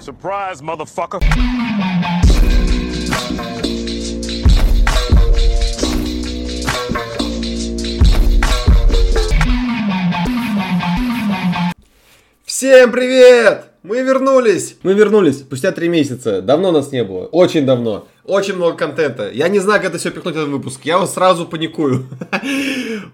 Surprise, motherfucker. Всем привет! Мы вернулись! Мы вернулись спустя три месяца. Давно нас не было. Очень давно. Очень много контента. Я не знаю, как это все пихнуть в этот выпуск. Я вот сразу паникую.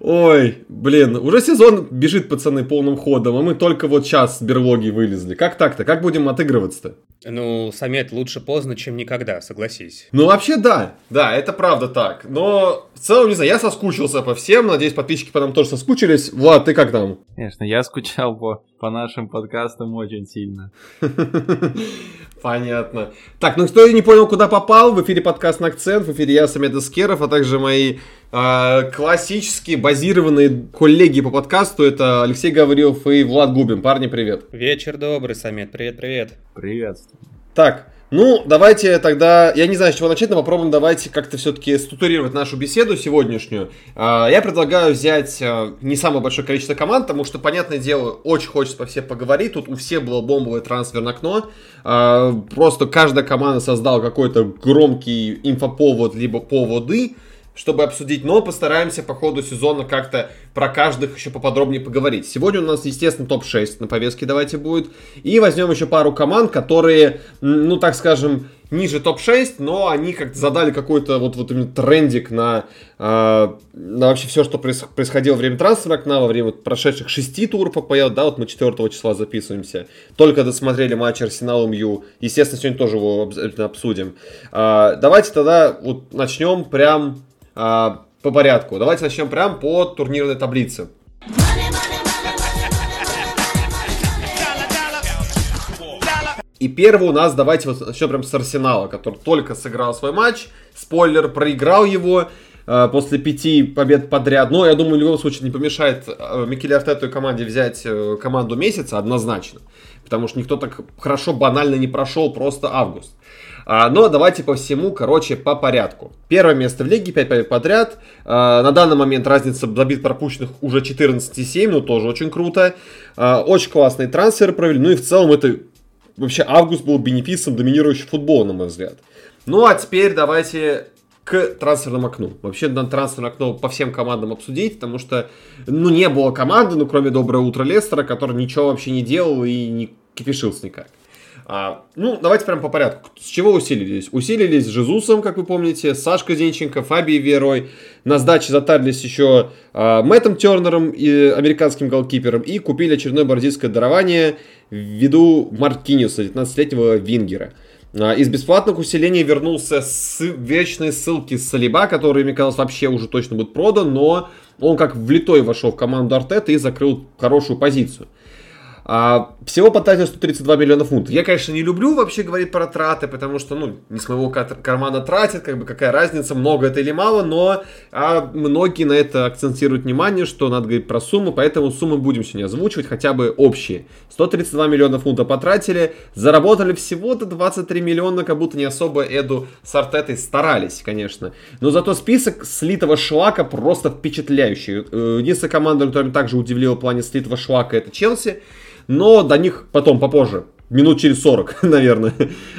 Ой, блин, уже сезон бежит, пацаны, полным ходом, а мы только вот сейчас с берлоги вылезли. Как так-то? Как будем отыгрываться-то? Ну, Самет, лучше поздно, чем никогда, согласись. Ну, вообще, да. Да, это правда так. Но в целом, не знаю, я соскучился по всем. Надеюсь, подписчики по нам тоже соскучились. Влад, ты как там? Конечно, я скучал по, по нашим подкастам очень сильно. Понятно. Так, ну кто не понял, куда попал, в эфире подкаст на акцент, в эфире я, Самет Искеров, а также мои э, классические базированные коллеги по подкасту, это Алексей Гаврилов и Влад Губин. Парни, привет. Вечер добрый, Самет, привет-привет. Приветствую. Так, ну, давайте тогда, я не знаю, с чего начать, но попробуем давайте как-то все-таки структурировать нашу беседу сегодняшнюю. А, Я предлагаю взять а, не самое большое количество команд, потому что, понятное дело, очень хочется по всем поговорить. Тут у всех было бомбовое трансферное окно. А, Просто каждая команда создала какой-то громкий инфоповод, либо поводы, чтобы обсудить, но постараемся по ходу сезона как-то про каждых еще поподробнее поговорить. Сегодня у нас, естественно, топ-6 на повестке давайте будет. И возьмем еще пару команд, которые, ну, так скажем, ниже топ-6, но они как-то задали какой-то вот, вот именно трендик на, э, на вообще все, что проис- происходило во время трансфера окна, во время вот прошедших шести туров АПЛ, да, вот мы 4 числа записываемся. Только досмотрели матч Арсенал МЮ. Естественно, сегодня тоже его обсудим. А, давайте тогда вот начнем прям а, по порядку. Давайте начнем прям по турнирной таблице. И первый у нас, давайте вот начнем прям с Арсенала, который только сыграл свой матч. Спойлер, проиграл его э, после пяти побед подряд. Но я думаю, в любом случае не помешает э, Микеле Артету и команде взять э, команду месяца однозначно. Потому что никто так хорошо банально не прошел просто август. А, но давайте по всему, короче, по порядку. Первое место в лиге, 5 побед подряд. А, на данный момент разница забит пропущенных уже 14,7, ну тоже очень круто. А, очень классные трансферы провели. Ну и в целом это вообще август был бенефисом доминирующего футбола, на мой взгляд. Ну а теперь давайте к трансферному окну. Вообще надо трансферное окно по всем командам обсудить, потому что, ну, не было команды, ну, кроме Доброе утро Лестера, который ничего вообще не делал и не кипишился никак. А, ну, давайте прям по порядку. С чего усилились? Усилились Жезусом, как вы помните, с Сашкой Зинченко, Фабией Верой. На сдаче затарились еще а, Мэттом Тернером и американским голкипером. И купили очередное бразильское дарование ввиду Маркиниуса, 19-летнего Вингера. А, Из бесплатных усилений вернулся с вечной ссылки Салиба, который, мне казалось, вообще уже точно будет продан, но он как влитой вошел в команду Артета и закрыл хорошую позицию. А, всего потратил 132 миллиона фунтов. Я, конечно, не люблю вообще говорить про траты, потому что, ну, не с моего кар- кармана тратят, как бы какая разница, много это или мало, но а, многие на это акцентируют внимание, что надо говорить про суммы, поэтому суммы будем сегодня озвучивать, хотя бы общие. 132 миллиона фунтов потратили, заработали всего-то 23 миллиона, как будто не особо Эду с Артетой старались, конечно. Но зато список слитого шлака просто впечатляющий. Э, Единственная команда, которая также удивила в плане слитого шлака, это Челси но до них потом, попозже. Минут через 40, наверное.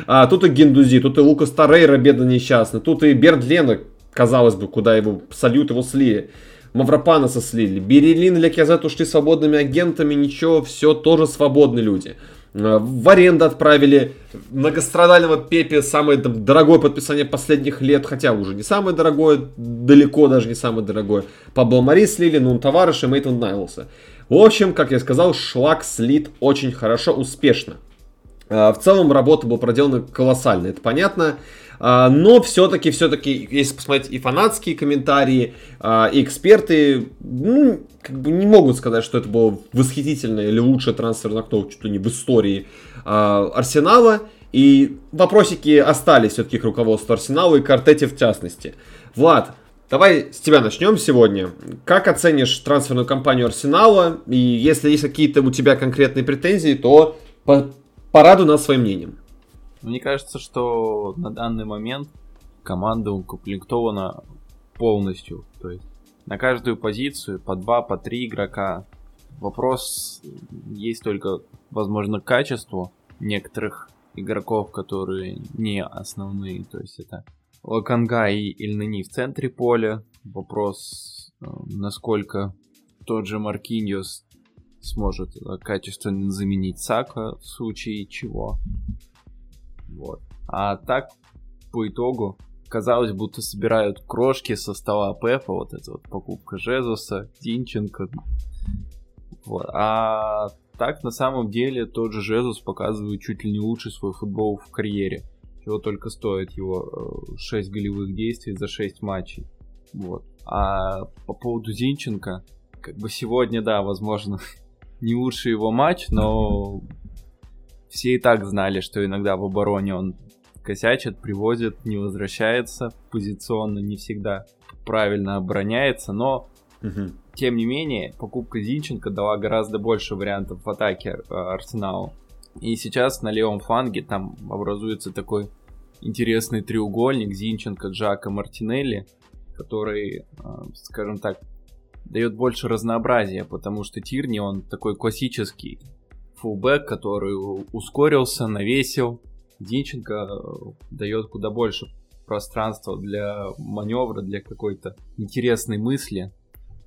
А, тут и Гендузи, тут и Лукас Торрейра, бедно несчастный. Тут и Берд Лена, казалось бы, куда его сольют, его слили. Мавропанаса слили. Берелин и Лекязет ушли свободными агентами, ничего, все тоже свободные люди. А, В аренду отправили многострадального Пепе, самое там, дорогое подписание последних лет, хотя уже не самое дорогое, далеко даже не самое дорогое. Пабло Мари слили, Нун Товарыш и Мейтон Найлса. В общем, как я сказал, шлак слит очень хорошо, успешно. А, В целом работа была проделана колоссально, это понятно. А, Но все-таки, все-таки, если посмотреть и фанатские комментарии, а, и эксперты, ну, как бы не могут сказать, что это было восхитительное или лучшее трансферное окно, чуть ли не в истории Арсенала. И вопросики остались все-таки к руководству Арсенала и к Артете в частности. Влад, Давай с тебя начнем сегодня. Как оценишь трансферную кампанию Арсенала? И если есть какие-то у тебя конкретные претензии, то по- порадуй нас своим мнением. Мне кажется, что на данный момент команда укомплектована полностью. То есть на каждую позицию по два, по три игрока. Вопрос есть только, возможно, к качеству некоторых игроков, которые не основные. То есть это Лаканга и Ильнани в центре поля. Вопрос, э, насколько тот же Маркиньос сможет э, качественно заменить Сака в случае чего. Вот. А так, по итогу, казалось, будто собирают крошки со стола Пепа, вот эта вот покупка Жезуса, Динченко. Вот. А так, на самом деле, тот же Жезус показывает чуть ли не лучший свой футбол в карьере. Чего только стоит его 6 э, голевых действий за 6 матчей. Вот. А по поводу Зинченко, как бы сегодня, да, возможно, не лучший его матч, но все и так знали, что иногда в обороне он косячит, привозит, не возвращается позиционно, не всегда правильно обороняется, но угу. тем не менее покупка Зинченко дала гораздо больше вариантов в атаке э, Арсеналу. И сейчас на левом фланге там образуется такой интересный треугольник Зинченко, Джака, Мартинелли, который, э, скажем так, дает больше разнообразия, потому что Тирни, он такой классический фулбэк, который ускорился, навесил, Динченко э, дает куда больше пространства для маневра, для какой-то интересной мысли.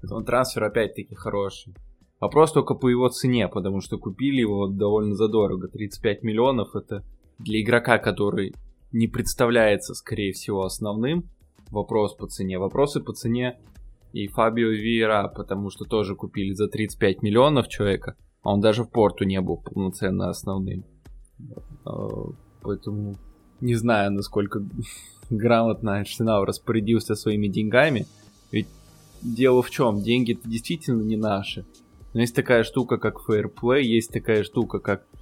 Он трансфер опять-таки хороший. Вопрос только по его цене, потому что купили его довольно задорого. 35 миллионов это для игрока, который не представляется, скорее всего, основным. Вопрос по цене. Вопросы по цене и Фабио Виера, потому что тоже купили за 35 миллионов человека, а он даже в порту не был полноценно основным. Э, Поэтому не знаю, насколько грамотно Арсенал распорядился своими деньгами. Ведь дело в чем? Деньги-то действительно не наши. Но есть такая штука, как фейерплей, есть такая штука, как а,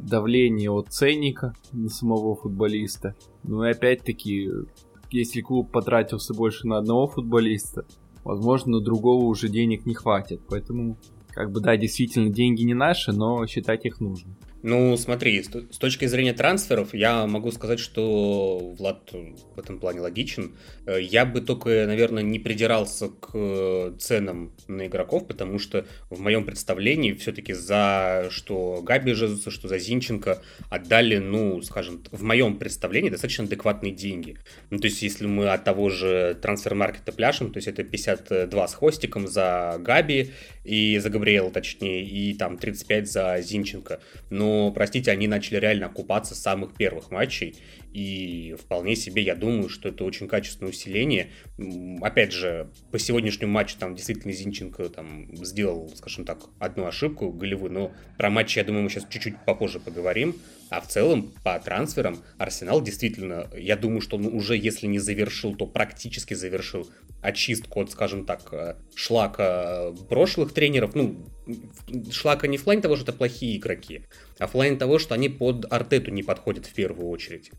давление от ценника на самого футболиста. Ну и опять-таки, если клуб потратился больше на одного футболиста, возможно, на другого уже денег не хватит. Поэтому, как бы, да, действительно, деньги не наши, но считать их нужно. Ну, смотри, с точки зрения трансферов, я могу сказать, что Влад в этом плане логичен. Э, я бы только, наверное, не придирался к ценам на игроков, потому что в моем представлении все-таки за что Габи Жезуса, что за Зинченко отдали, ну, скажем, в моем представлении достаточно адекватные деньги. Ну, то есть, если мы от того же трансфер-маркета пляшем, то есть это 52 с хвостиком за Габи и за Габриэла, точнее, и там 35 за Зинченко. Но простите, они начали реально окупаться с самых первых матчей, и вполне себе я думаю, что это очень качественное усиление. Опять же, по сегодняшнему матчу там действительно Зинченко там сделал, скажем так, одну ошибку голевую, но про матч, я думаю, мы сейчас чуть-чуть попозже поговорим. А в целом, по трансферам, Арсенал действительно, я думаю, что он уже, если не завершил, то практически завершил очистку от, скажем так, э, шлака прошлых тренеров. Ну, шлака не в плане того, что это плохие игроки, а в плане того, что они под Артету не подходят в первую очередь.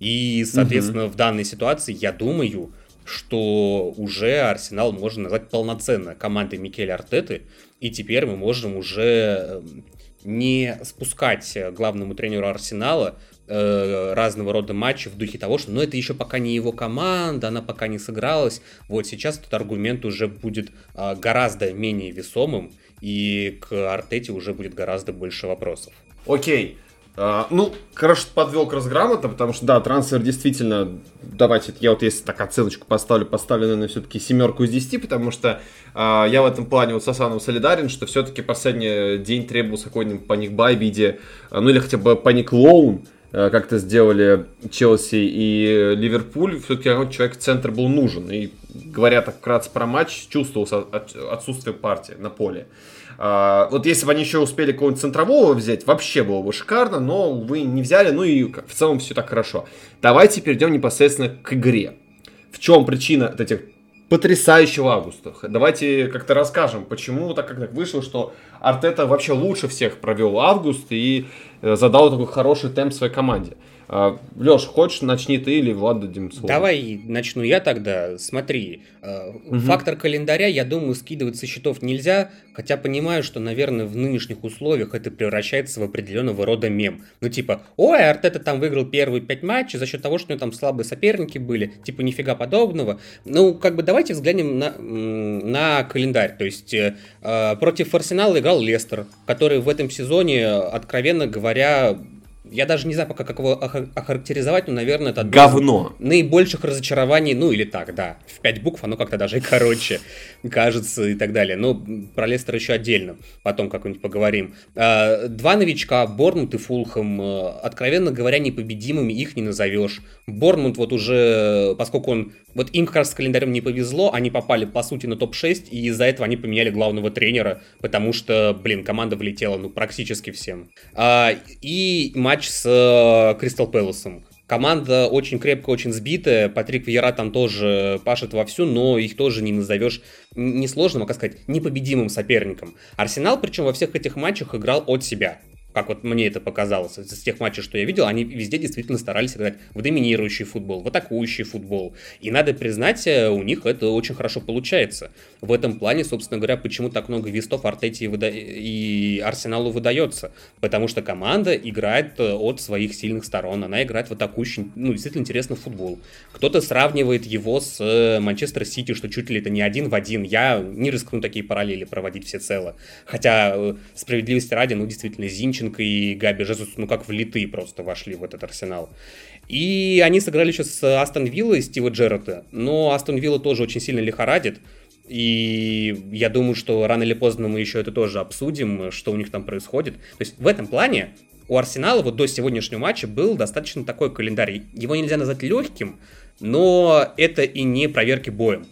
И, соответственно, угу. в данной ситуации, я думаю, что уже Арсенал можно назвать полноценно командой Микеля Артеты, и теперь мы можем уже эм, не спускать главному тренеру Арсенала э, разного рода матчи в духе того, что ну это еще пока не его команда, она пока не сыгралась. Вот сейчас этот аргумент уже будет э, гораздо менее весомым, и к Артете уже будет гораздо больше вопросов. Окей. Э, ну, хорошо, подвел к разграмота, потому что, да, трансфер действительно, давайте, я вот если так оценочку поставлю, поставлю, наверное, все-таки семерку из десяти, потому что э, я в этом плане вот с Асаном солидарен, что все-таки последний день требовался какой-нибудь panic buy в виде, э, ну или хотя бы panic loan, как это сделали Челси и Ливерпуль, все-таки человек центр был нужен. И говоря так вкратце про матч, чувствовался отсутствие партии на поле. А, вот если бы они еще успели какого-нибудь центрового взять, вообще было бы шикарно, но вы не взяли, ну и в целом все так хорошо. Давайте перейдем непосредственно к игре. В чем причина вот этих потрясающего августа? Давайте как-то расскажем, почему так как так вышло, что Артета вообще лучше всех провел август и э, задал такой хороший темп своей команде. А, Леш, хочешь, начни ты или Влад дадим слово? Давай начну я тогда. Смотри, угу. фактор календаря, я думаю, скидывать со счетов нельзя, хотя понимаю, что, наверное, в нынешних условиях это превращается в определенного рода мем. Ну, типа, ой, Артета там выиграл первые пять матчей за счет того, что у него там слабые соперники были, типа, нифига подобного. Ну, как бы давайте взглянем на, на календарь. То есть, э, против Арсенала играл Лестер, который в этом сезоне, откровенно говоря, я даже не знаю пока, как его охарактеризовать, но, наверное, это Говно. наибольших разочарований, ну или так, да. В пять букв оно как-то даже и короче кажется и так далее. Но про Лестер еще отдельно, потом как-нибудь поговорим. А, два новичка, Борнмут и Фулхэм, э, откровенно говоря, непобедимыми их не назовешь. Борнмут вот уже, поскольку он вот им как раз с календарем не повезло, они попали, по сути, на топ-6, и из-за этого они поменяли главного тренера, потому что, блин, команда влетела, ну, практически всем. А, и матч с э, Кристал Пэласом. Команда очень крепко, очень сбитая. Патрик Вьера там тоже пашет вовсю, но их тоже не назовешь несложным, а, как сказать, непобедимым соперником. Арсенал, причем во всех этих матчах играл от себя как вот мне это показалось, из тех матчей, что я видел, они везде действительно старались играть в доминирующий футбол, в атакующий футбол. И надо признать, э, у них это очень хорошо получается. В этом плане, собственно говоря, почему так много вестов Артете и, выда... и Арсеналу выдается. Потому что команда играет э, от своих сильных сторон, она играет в атакующий, ну, действительно интересный футбол. Кто-то сравнивает его с э, Манчестер Сити, что чуть ли это не один в один. Я не рискну такие параллели проводить всецело. Хотя, справедливости ради, ну, действительно, Зинчин Зинченко и Габи Жезус, ну как влитые просто вошли в этот арсенал. И они сыграли сейчас с Астон Виллой, Стива Джеррета, но Астон Вилла тоже очень сильно лихорадит. И я думаю, что рано или поздно мы еще это тоже обсудим, что у них там происходит. То есть в этом плане у Арсенала вот до сегодняшнего матча был достаточно такой календарь. Его нельзя назвать легким, но это и не проверки боем.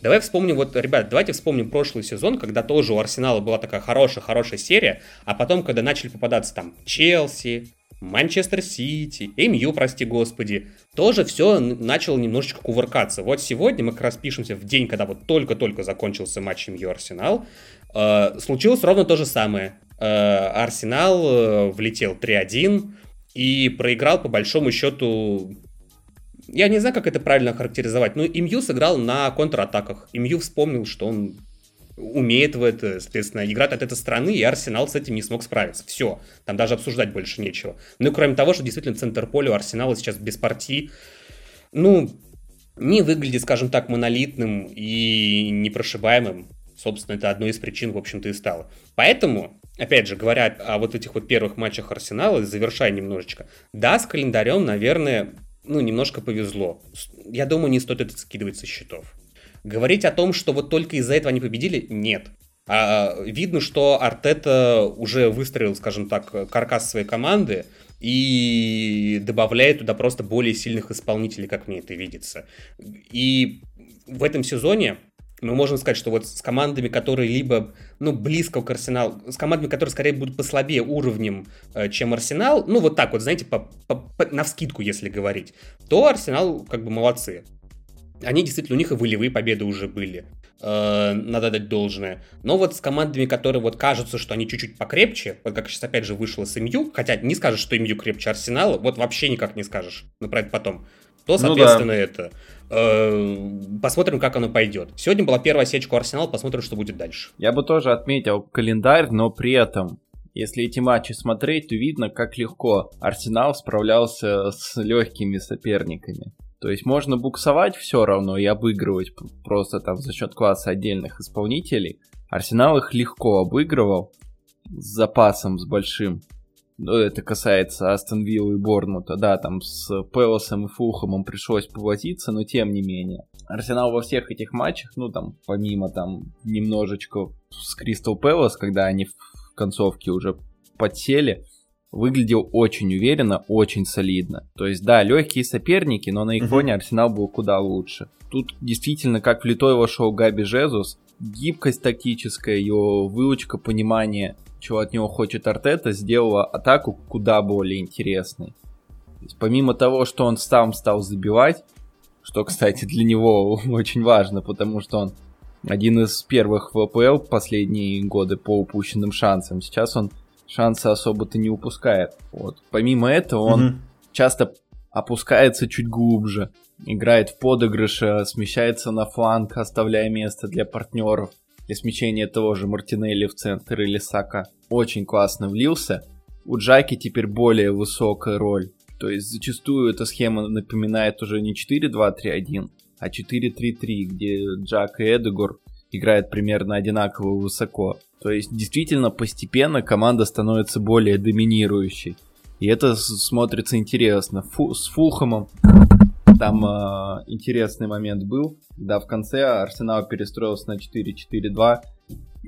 Давай вспомним, вот, ребят, давайте вспомним прошлый сезон, когда тоже у Арсенала была такая хорошая-хорошая серия, а потом, когда начали попадаться там Челси, Манчестер Сити, МЮ, прости господи, тоже все начало немножечко кувыркаться. Вот сегодня мы как раз пишемся в день, когда вот только-только закончился матч МЮ Арсенал. Э, случилось ровно то же самое. Э, Арсенал э, влетел 3-1 и проиграл по большому счету я не знаю, как это правильно характеризовать, но Имью сыграл на контратаках. Имью вспомнил, что он умеет в это, соответственно, играть от этой страны, и Арсенал с этим не смог справиться. Все, там даже обсуждать больше нечего. Ну и кроме того, что действительно центр поля у Арсенала сейчас без партии, ну, не выглядит, скажем так, монолитным и непрошибаемым. Собственно, это одной из причин, в общем-то, и стало. Поэтому, опять же, говоря о вот этих вот первых матчах Арсенала, завершая немножечко, да, с календарем, наверное, ну, немножко повезло. Я думаю, не стоит это скидывать со счетов. Говорить о том, что вот только из-за этого они победили, нет. А, видно, что Артета уже выстроил, скажем так, каркас своей команды и добавляет туда просто более сильных исполнителей, как мне это видится. И в этом сезоне мы можем сказать, что вот с командами, которые либо, ну, близко к Арсеналу, с командами, которые скорее будут послабее уровнем, э, чем Арсенал, ну, вот так вот, знаете, по, по, по, на вскидку, если говорить, то Арсенал как бы молодцы. Они действительно, у них и волевые победы уже были. Э, надо дать должное. Но вот с командами, которые вот кажутся, что они чуть-чуть покрепче, вот как сейчас опять же вышло с МЮ, хотя не скажешь, что МЮ крепче Арсенала, вот вообще никак не скажешь, но про это потом, то, соответственно, ну, да. это посмотрим, как оно пойдет. Сегодня была первая сечка у Арсенала, посмотрим, что будет дальше. Я бы тоже отметил календарь, но при этом, если эти матчи смотреть, то видно, как легко Арсенал справлялся с легкими соперниками. То есть можно буксовать все равно и обыгрывать просто там за счет класса отдельных исполнителей. Арсенал их легко обыгрывал с запасом, с большим. Ну, это касается Астон Виллы и Борнмута, да, там с Пелосом и Фулхамом пришлось повозиться, но тем не менее. Арсенал во всех этих матчах, ну там, помимо там немножечко с Кристал Пелос, когда они в концовке уже подсели, выглядел очень уверенно, очень солидно. То есть, да, легкие соперники, но на их фоне Арсенал был куда лучше. Тут действительно, как влитой вошел Габи Жезус, гибкость тактическая, его выучка, понимание чего от него хочет Артета, сделала атаку куда более интересной. помимо того, что он сам стал забивать, что, кстати, для него очень важно, потому что он один из первых в АПЛ последние годы по упущенным шансам. Сейчас он шансы особо-то не упускает. Вот. Помимо этого, он mm часто опускается чуть глубже, играет в подыгрыше, смещается на фланг, оставляя место для партнеров для смещения того же Мартинелли в центр или Сака очень классно влился. У Джаки теперь более высокая роль. То есть зачастую эта схема напоминает уже не 4-2-3-1, а 4-3-3, где Джак и Эдегор играют примерно одинаково высоко. То есть действительно постепенно команда становится более доминирующей. И это смотрится интересно. Фу, с Фулхэмом там э, интересный момент был, когда в конце Арсенал перестроился на 4-4-2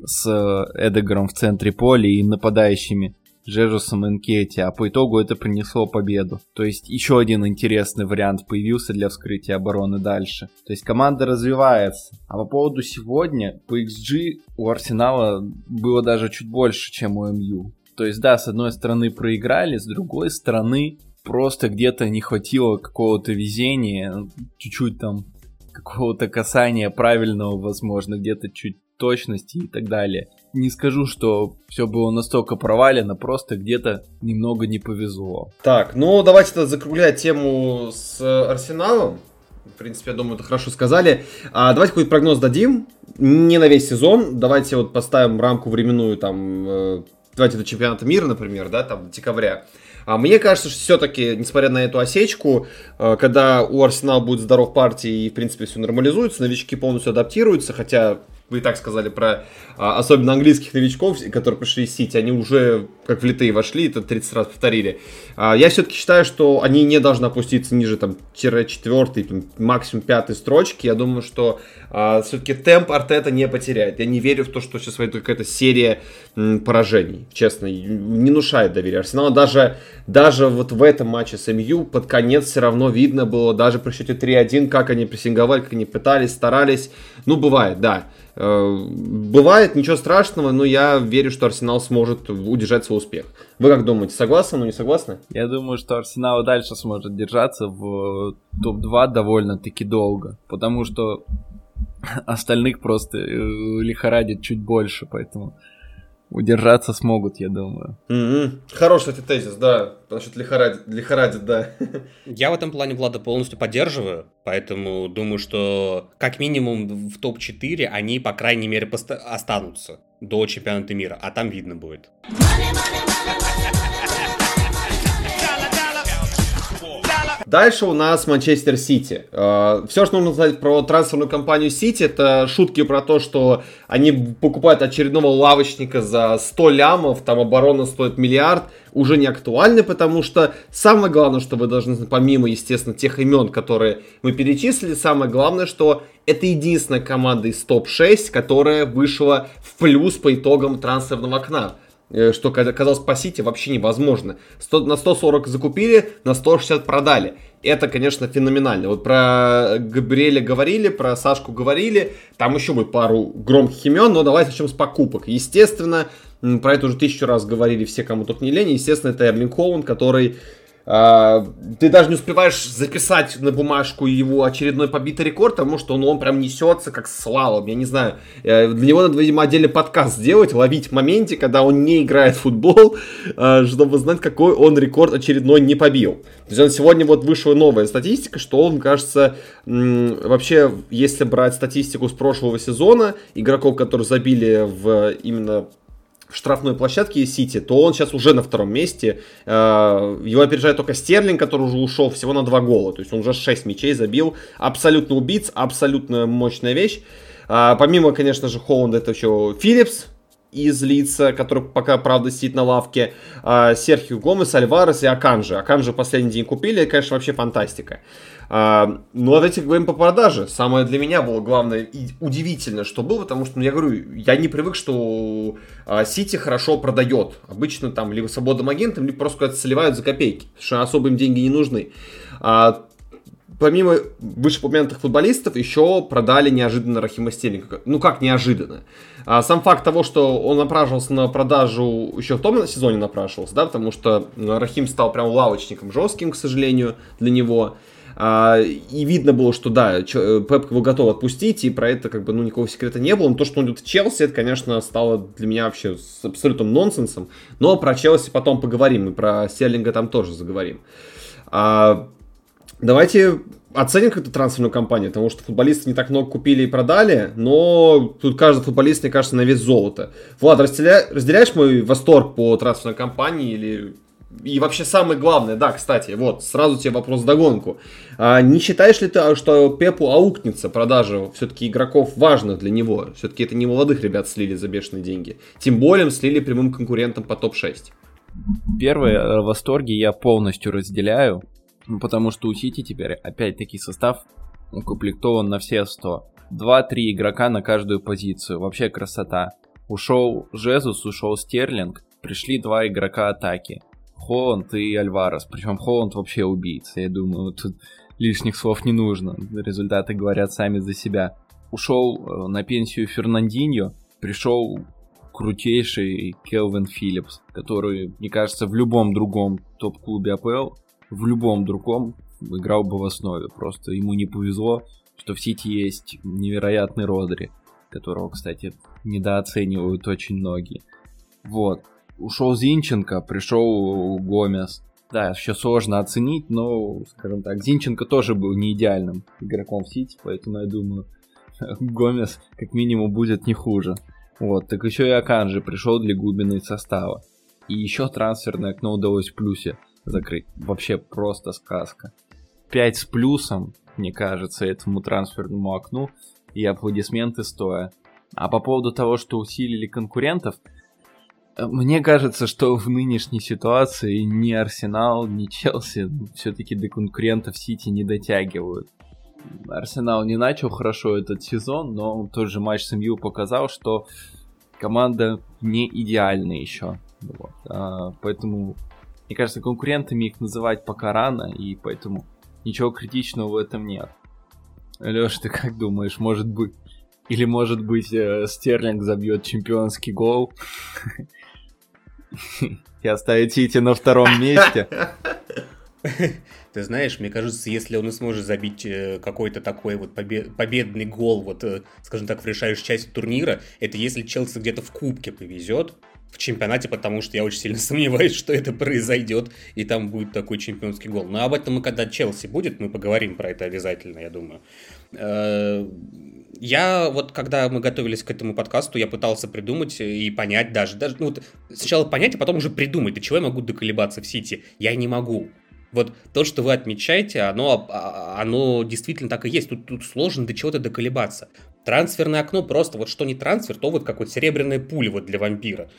с э, Эдегаром в центре поля и нападающими Жежусом и Нкетти, а по итогу это принесло победу. То есть еще один интересный вариант появился для вскрытия обороны дальше. То есть команда развивается. А по поводу сегодня, по XG у Арсенала было даже чуть больше, чем у МЮ. То есть да, с одной стороны проиграли, с другой стороны просто где-то не хватило какого-то везения, чуть-чуть там какого-то касания правильного, возможно, где-то чуть точности и так далее. Не скажу, что все было настолько провалено, просто где-то немного не повезло. Так, ну давайте тогда закруглять тему с Арсеналом. В принципе, я думаю, это хорошо сказали. А, давайте какой-то прогноз дадим. Не на весь сезон. Давайте вот поставим рамку временную там. Э, давайте до чемпионата мира, например, да, там декабря. А мне кажется, что все-таки, несмотря на эту осечку, э, когда у Арсенала будет здоров партии и, в принципе, все нормализуется, новички полностью адаптируются, хотя вы и так сказали про а, особенно английских новичков, которые пришли из Сити, они уже как влитые вошли, это 30 раз повторили. А, я все-таки считаю, что они не должны опуститься ниже там четвертой, максимум пятой строчки. Я думаю, что а, все-таки темп Артета не потеряет. Я не верю в то, что сейчас выйдет какая-то серия поражений. Честно, не внушает доверия. Арсенал даже, даже вот в этом матче с МЮ под конец все равно видно было, даже при счете 3-1, как они прессинговали, как они пытались, старались. Ну, бывает, да. Э, бывает, ничего страшного, но я верю, что Арсенал сможет удержать свой успех. Вы как думаете, согласны, но не согласны? Я думаю, что Арсенал дальше сможет держаться в топ-2 довольно-таки долго, потому что остальных просто э, лихорадит чуть больше, поэтому удержаться смогут, я думаю. Mm-hmm. Хороший этот тезис, да. Насчет лихорадит, лихорадит, да. Я в этом плане Влада полностью поддерживаю, поэтому думаю, что как минимум в топ-4 они, по крайней мере, пост- останутся до чемпионата мира, а там видно будет. Money, money, Дальше у нас Манчестер Сити. Э, Все, что нужно сказать про трансферную компанию Сити, это шутки про то, что они покупают очередного лавочника за 100 лямов, там оборона стоит миллиард, уже не актуальны, потому что самое главное, что вы должны, помимо, естественно, тех имен, которые мы перечислили, самое главное, что это единственная команда из топ-6, которая вышла в плюс по итогам трансферного окна. Э, что казалось по Сити вообще невозможно. 100, на 140 закупили, на 160 продали. Это, конечно, феноменально. Вот про Габриэля говорили, про Сашку говорили. Там еще будет пару громких имен, но давайте начнем с покупок. Естественно, про это уже тысячу раз говорили все, кому только не лень. Естественно, это Эрлинг Холланд, который ты даже не успеваешь записать на бумажку его очередной побитый рекорд, потому что он, он прям несется как слалом. Я не знаю, э, для него надо, видимо, отдельный подкаст сделать, ловить в моменте, когда он не играет в футбол, э, чтобы знать, какой он рекорд очередной не побил. То есть он сегодня вот вышла новая статистика, что он, кажется, вообще, если брать статистику с прошлого сезона, игроков, которые забили в именно в штрафной площадке Сити, то он сейчас уже на втором месте. Э, его опережает только Стерлинг, который уже ушел всего на два гола. То есть он уже 6 мячей забил. Абсолютно убийца, абсолютно мощная вещь. А, помимо, конечно же, Холланда, это еще Филлипс, из Лидса, который пока, правда, сидит на лавке, э, Серхио Гомес, Альварес и Аканжи. Аканжи последний день купили, конечно, вообще фантастика. А, ну, а давайте говорим по продаже. Самое для меня было главное и удивительно, что было, потому что, ну, я говорю, я не привык, что а, Сити хорошо продает. Обычно там либо свободным агентам, либо просто куда-то сливают за копейки, что особо им деньги не нужны. А, помимо вышеупомянутых футболистов, еще продали неожиданно Рахима Стерлинга. Ну как неожиданно? А сам факт того, что он напрашивался на продажу, еще в том сезоне напрашивался, да, потому что Рахим стал прям лавочником жестким, к сожалению, для него. А, и видно было, что да, э, Пеп его готов отпустить, и про это как бы ну никакого секрета не было. Но то, что он идет в Челси, это, конечно, стало для меня вообще с абсолютным нонсенсом. Но про Челси потом поговорим, и про Стерлинга там тоже заговорим. А, давайте оценим как-то трансферную кампанию, потому что футболисты не так много купили и продали, но тут каждый футболист, мне кажется, на вес золота. Влад, разделя... разделяешь мой восторг по трансферной кампании или и вообще самое главное, да, кстати, вот, сразу тебе вопрос догонку. А, не считаешь ли ты, что Пепу аукнется продажа все-таки игроков важных для него? Все-таки это не молодых ребят слили за бешеные деньги. Тем более слили прямым конкурентам по топ-6. Первое, э, восторги я полностью разделяю, потому что у Сити теперь опять-таки состав укомплектован на все 100. 2-3 игрока на каждую позицию, вообще красота. Ушел Жезус, ушел Стерлинг, пришли два игрока атаки. Холланд и Альварес. Причем Холланд вообще убийца. Я думаю, тут лишних слов не нужно. Результаты говорят сами за себя. Ушел э, на пенсию Фернандиньо, пришел крутейший Келвин Филлипс, который, мне кажется, в любом другом топ-клубе АПЛ, в любом другом играл бы в основе. Просто ему не повезло, что в Сити есть невероятный Родри, которого, кстати, недооценивают очень многие. Вот. Ушел Зинченко, пришел Гомес. Да, еще сложно оценить, но, скажем так, Зинченко тоже был не идеальным игроком в Сити, поэтому я думаю, Гомес как минимум будет не хуже. Вот, так еще и Аканжи пришел для глубины состава. И еще трансферное окно удалось в плюсе закрыть. Вообще просто сказка. 5 с плюсом, мне кажется, этому трансферному окну. И аплодисменты стоя. А по поводу того, что усилили конкурентов, э, мне кажется, что в нынешней ситуации ни Арсенал, ни Челси все-таки до конкурентов Сити не дотягивают. Арсенал не начал хорошо этот сезон, но тот же матч с МЮ показал, что команда не идеальна еще. Вот. А, поэтому, мне кажется, конкурентами их называть пока рано, и поэтому ничего критичного в этом нет. Леш, ты как думаешь, может быть... Или, может быть, э, Стерлинг забьет чемпионский гол и оставит Сити на втором месте? Ты знаешь, мне кажется, если он и сможет забить э, какой-то такой вот побед, победный гол, вот, э, скажем так, в решающей части турнира, это если Челси где-то в кубке повезет, в чемпионате, потому что я очень сильно сомневаюсь, что это произойдет, и там будет такой чемпионский гол. Но об этом мы, когда Челси будет, мы поговорим про это обязательно, я думаю. Э, я вот, когда мы готовились к этому подкасту, я пытался придумать и понять даже, даже ну, вот сначала понять, а потом уже придумать, до чего я могу доколебаться в Сити. Я не могу. Вот то, что вы отмечаете, оно, а, оно действительно так и есть. Тут, тут сложно до чего-то доколебаться. Трансферное окно просто, вот что не трансфер, то вот как вот серебряная пуля вот для вампира.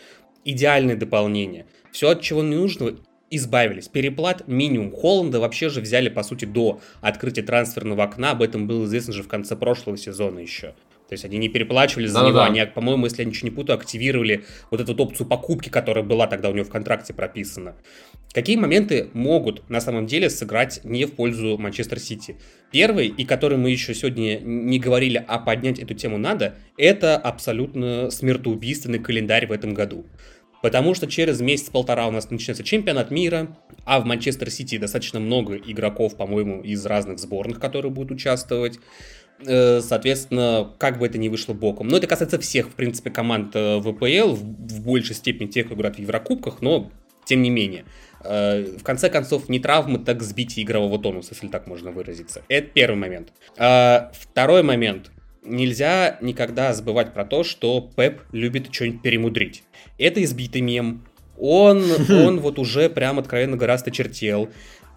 Идеальное дополнение. Все, от чего не нужно, избавились. Переплат минимум. Холланда вообще же взяли, по сути, до открытия трансферного окна. Об этом было известно же в конце прошлого сезона еще. То есть они не переплачивали за да, него, да. они, по-моему, если я ничего не путаю, активировали вот эту опцию покупки, которая была тогда у него в контракте прописана. Какие моменты могут на самом деле сыграть не в пользу Манчестер Сити? Первый, и который мы еще сегодня не говорили, а поднять эту тему надо, это абсолютно смертоубийственный календарь в этом году. Потому что через месяц-полтора у нас начнется чемпионат мира, а в Манчестер Сити достаточно много игроков, по-моему, из разных сборных, которые будут участвовать. Э, соответственно, как бы это ни вышло боком. Но это касается всех, в принципе, команд э, ВПЛ, в большей степени тех, кто играет в Еврокубках, но тем не менее. Э, в конце концов, не травмы, так сбитие игрового тонуса, если так можно выразиться. Это первый момент. Второй момент. Нельзя никогда забывать про то, что Пеп любит что-нибудь перемудрить. Это избитый мем, он, он вот уже прям откровенно гораздо чертел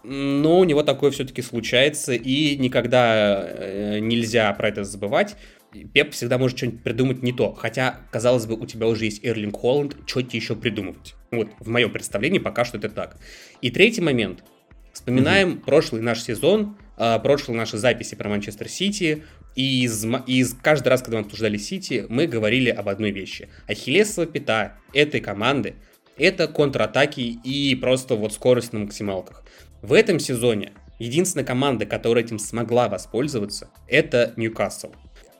но у него такое все-таки случается, и никогда э, нельзя про это забывать. Пеп всегда может что-нибудь придумать не то. Хотя, казалось бы, у тебя уже есть Эрлинг Холланд, что тебе еще придумывать? Вот в моем представлении пока что это так. И третий момент. Вспоминаем угу. прошлый наш сезон, э, прошлые наши записи про Манчестер Сити. И из, из каждый раз, когда мы обсуждали Сити, мы говорили об одной вещи. Ахиллесова пята этой команды – это контратаки и просто вот скорость на максималках. В этом сезоне единственная команда, которая этим смогла воспользоваться, это Ньюкасл.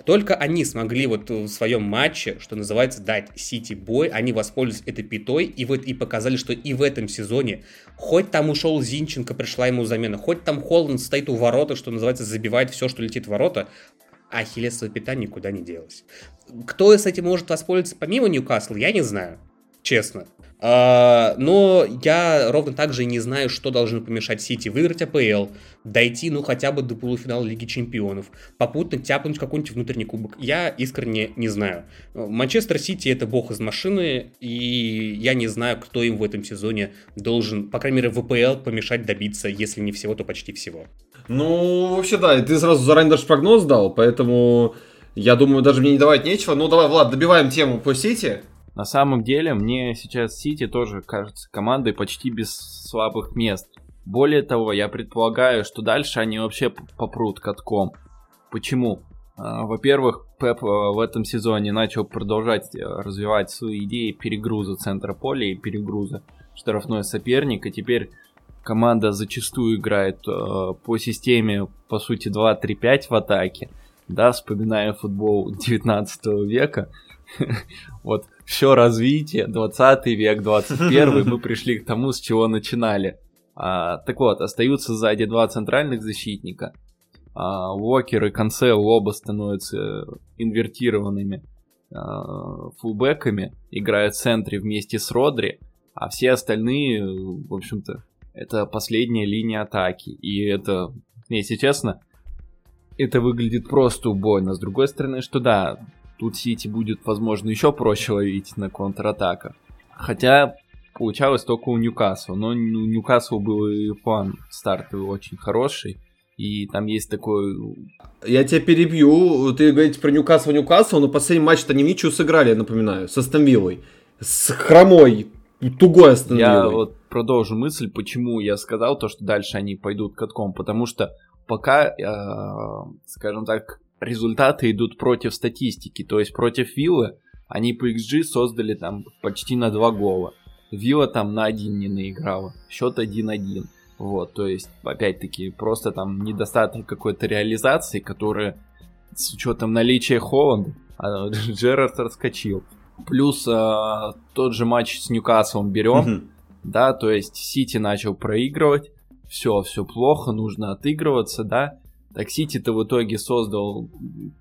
Только они смогли вот в своем матче, что называется, дать Сити бой, они воспользовались этой пятой и вот и показали, что и в этом сезоне, хоть там ушел Зинченко, пришла ему замена, хоть там Холланд стоит у ворота, что называется, забивает все, что летит в ворота, а Ахиллесова пята никуда не делась. Кто с этим может воспользоваться помимо Ньюкасла, я не знаю, честно. А, но я ровно так же не знаю, что должно помешать Сити выиграть АПЛ, дойти, ну, хотя бы до полуфинала Лиги Чемпионов, попутно тяпнуть какой-нибудь внутренний кубок. Я искренне не знаю. Манчестер Сити это бог из машины, и я не знаю, кто им в этом сезоне должен, по крайней мере, в АПЛ помешать добиться, если не всего, то почти всего. Ну, вообще, да, ты сразу заранее даже прогноз дал, поэтому я думаю, даже мне не давать нечего. Ну, давай, Влад, добиваем тему по Сити. На самом деле, мне сейчас Сити тоже кажется командой почти без слабых мест. Более того, я предполагаю, что дальше они вообще попрут катком. Почему? А, во-первых, Пеп а, в этом сезоне начал продолжать э, развивать свои идеи перегруза центра поля и перегруза штрафной соперник, и теперь команда зачастую играет э, по системе, по сути, 2-3-5 в атаке, да, вспоминая футбол 19 века, вот все развитие, 20 век, 21 мы пришли к тому, с чего начинали. А, так вот, остаются сзади два центральных защитника. А, Уокер и Канцел оба становятся инвертированными а, фулбеками, играют в центре вместе с Родри, а все остальные, в общем-то, это последняя линия атаки. И это, если честно, это выглядит просто убойно. С другой стороны, что да, тут Сити будет, возможно, еще проще ловить на контратаках. Хотя получалось только у Ньюкасла. Но у Ньюкасла был и план стартовый очень хороший. И там есть такой... Я тебя перебью. Ты говорите про Ньюкасл, Ньюкасл, но последний матч-то они ничего сыграли, я напоминаю, со Стамвиллой. С хромой, тугой Астон Я вот продолжу мысль, почему я сказал то, что дальше они пойдут катком. Потому что пока, э, скажем так, результаты идут против статистики. То есть против Виллы они по XG создали там почти на 2 гола. Вилла там на 1 не наиграла. Счет 1-1. Вот, то есть, опять-таки, просто там недостаток какой-то реализации, которая с учетом наличия Холланда, а Джерард раскочил. Плюс а, тот же матч с Ньюкаслом берем, mm-hmm. да, то есть Сити начал проигрывать, все, все плохо, нужно отыгрываться, да. Так Сити-то в итоге создал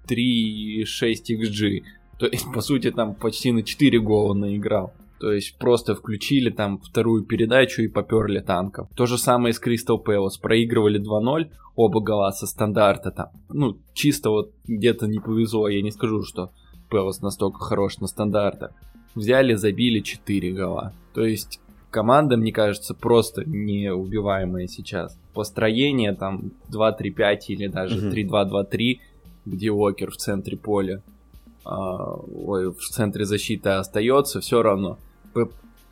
3,6 XG, то есть, по сути, там почти на 4 гола наиграл. То есть просто включили там вторую передачу и поперли танков. То же самое с Кристал Пэлас. Проигрывали 2-0, оба гола со стандарта там. Ну, чисто вот где-то не повезло. Я не скажу, что Пэлас настолько хорош на стандартах. Взяли, забили 4 гола. То есть команда, мне кажется, просто неубиваемая сейчас. Построение там 2-3-5 или даже 3-2-2-3, где Уокер в центре поля, э, ой, в центре защиты остается, все равно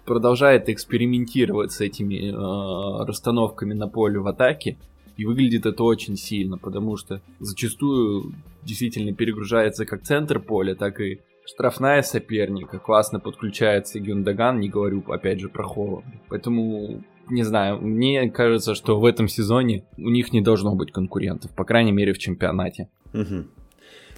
продолжает экспериментировать с этими э, расстановками на поле в атаке. И выглядит это очень сильно, потому что зачастую действительно перегружается как центр поля, так и штрафная соперника. Классно подключается Гюндаган, не говорю опять же про Холла. Поэтому, не знаю, мне кажется, что в этом сезоне у них не должно быть конкурентов, по крайней мере в чемпионате. Угу.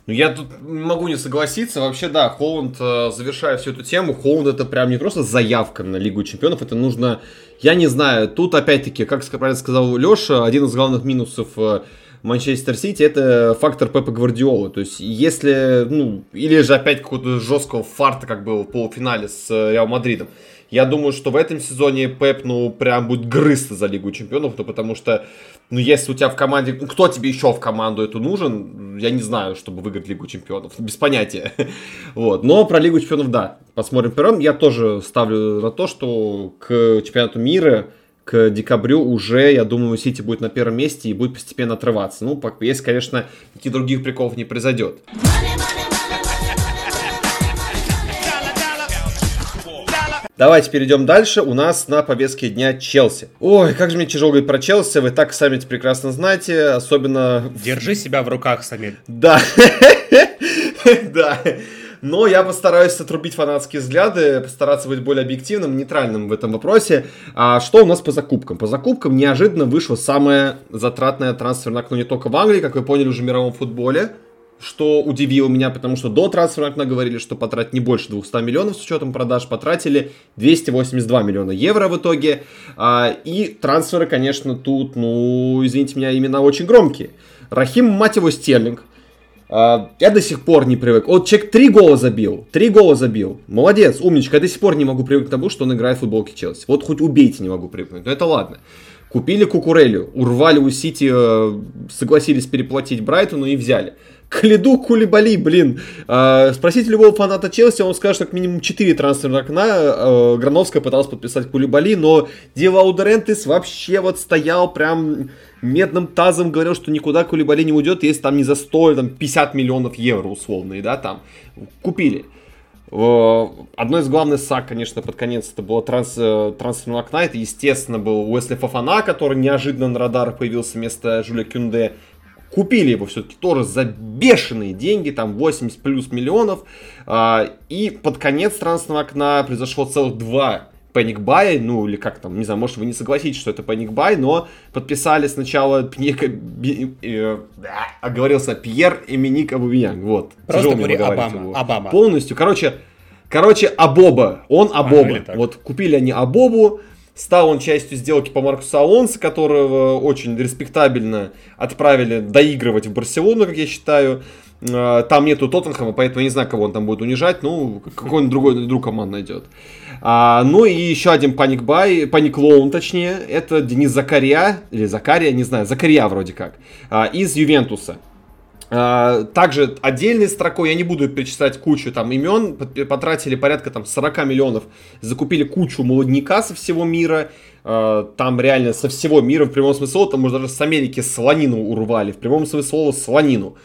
Ну, я тут могу не согласиться. Вообще, да, Холланд, э, завершая всю эту тему, Холланд это прям не просто заявка на Лигу Чемпионов, это нужно, я не знаю, тут опять-таки, как правильно сказал Леша, один из главных минусов э, Манчестер Сити это фактор Пепа Гвардиолы. То есть, если, ну, или же опять какого-то жесткого фарта, как был в полуфинале с э, Реал Мадридом. Я думаю, что в этом сезоне Пеп, ну, прям будет грызться за Лигу Чемпионов, ну, потому что, ну, если у тебя в команде, ну, кто тебе еще в команду эту нужен, я не знаю, чтобы выиграть Лигу Чемпионов, без понятия. вот, но про Лигу Чемпионов, да, посмотрим первым. Я тоже ставлю на то, что к чемпионату мира к декабрю уже, я думаю, Сити будет на первом месте и будет постепенно отрываться. Ну, если, конечно, никаких других приколов не произойдет. Давайте перейдем дальше. У нас на повестке дня Челси. Ой, как же мне тяжело говорить про Челси. Вы так сами это прекрасно знаете. Особенно... Держи себя в руках, Самир. Да. Да. Но я постараюсь отрубить фанатские взгляды, постараться быть более объективным, нейтральным в этом вопросе. А что у нас по закупкам? По закупкам неожиданно вышло самое затратное трансферное окно не только в Англии, как вы поняли уже в мировом футболе что удивило меня, потому что до трансфера окна говорили, что потратить не больше 200 миллионов с учетом продаж, потратили 282 миллиона евро в итоге. А, и трансферы, конечно, тут, ну, извините меня, именно очень громкие. Рахим, мать его, Стерлинг. А, я до сих пор не привык. Вот человек три гола забил. Три гола забил. Молодец, умничка. Я до сих пор не могу привыкнуть к тому, что он играет в футболке Челси. Вот хоть убейте, не могу привыкнуть. Но это ладно. Купили Кукурелю, урвали у Сити, э, согласились переплатить Брайтону и взяли. Калиду Кулибали, блин. Э, спросите любого фаната Челси, он скажет, что как минимум 4 трансферных окна э, Грановская пыталась подписать Кулибали, но Дива Аудерентес вообще вот стоял прям медным тазом, говорил, что никуда Кулибали не уйдет, если там не за 100, там 50 миллионов евро условные, да, там. Купили. Одно из главных сак, конечно, под конец это было транс, э, трансферного окна. Это, естественно, был Уэсли Фафана, который неожиданно на радарах появился вместо Жюля Кюнде. Купили его все-таки тоже за бешеные деньги, там 80 плюс миллионов. А, и под конец трансферного окна произошло целых два Panic Buy, ну или как там, не знаю, может вы не согласитесь, что это Panic Buy, но подписали сначала Пнека, би, э, оговорился Пьер Эминик Абувиян, вот. Просто говори Обама, его. Обама. Полностью, короче, короче, Абоба, он Абоба. Вот купили они Абобу, Стал он частью сделки по Маркусу Алонсо, которого очень респектабельно отправили доигрывать в Барселону, как я считаю. Э, там нету Тоттенхэма, поэтому я не знаю, кого он там будет унижать. Ну, какой-нибудь другой друг команд найдет. А, ну и еще один паник бай, паник лоун точнее, это Денис Закария, или Закария, не знаю, Закария вроде как, а, из Ювентуса. А, также отдельной строкой, я не буду перечислять кучу там имен, потратили порядка там 40 миллионов, закупили кучу молодняка со всего мира, а, там реально со всего мира в прямом смысле слова, там может даже с Америки слонину урвали, в прямом смысле слова слонину.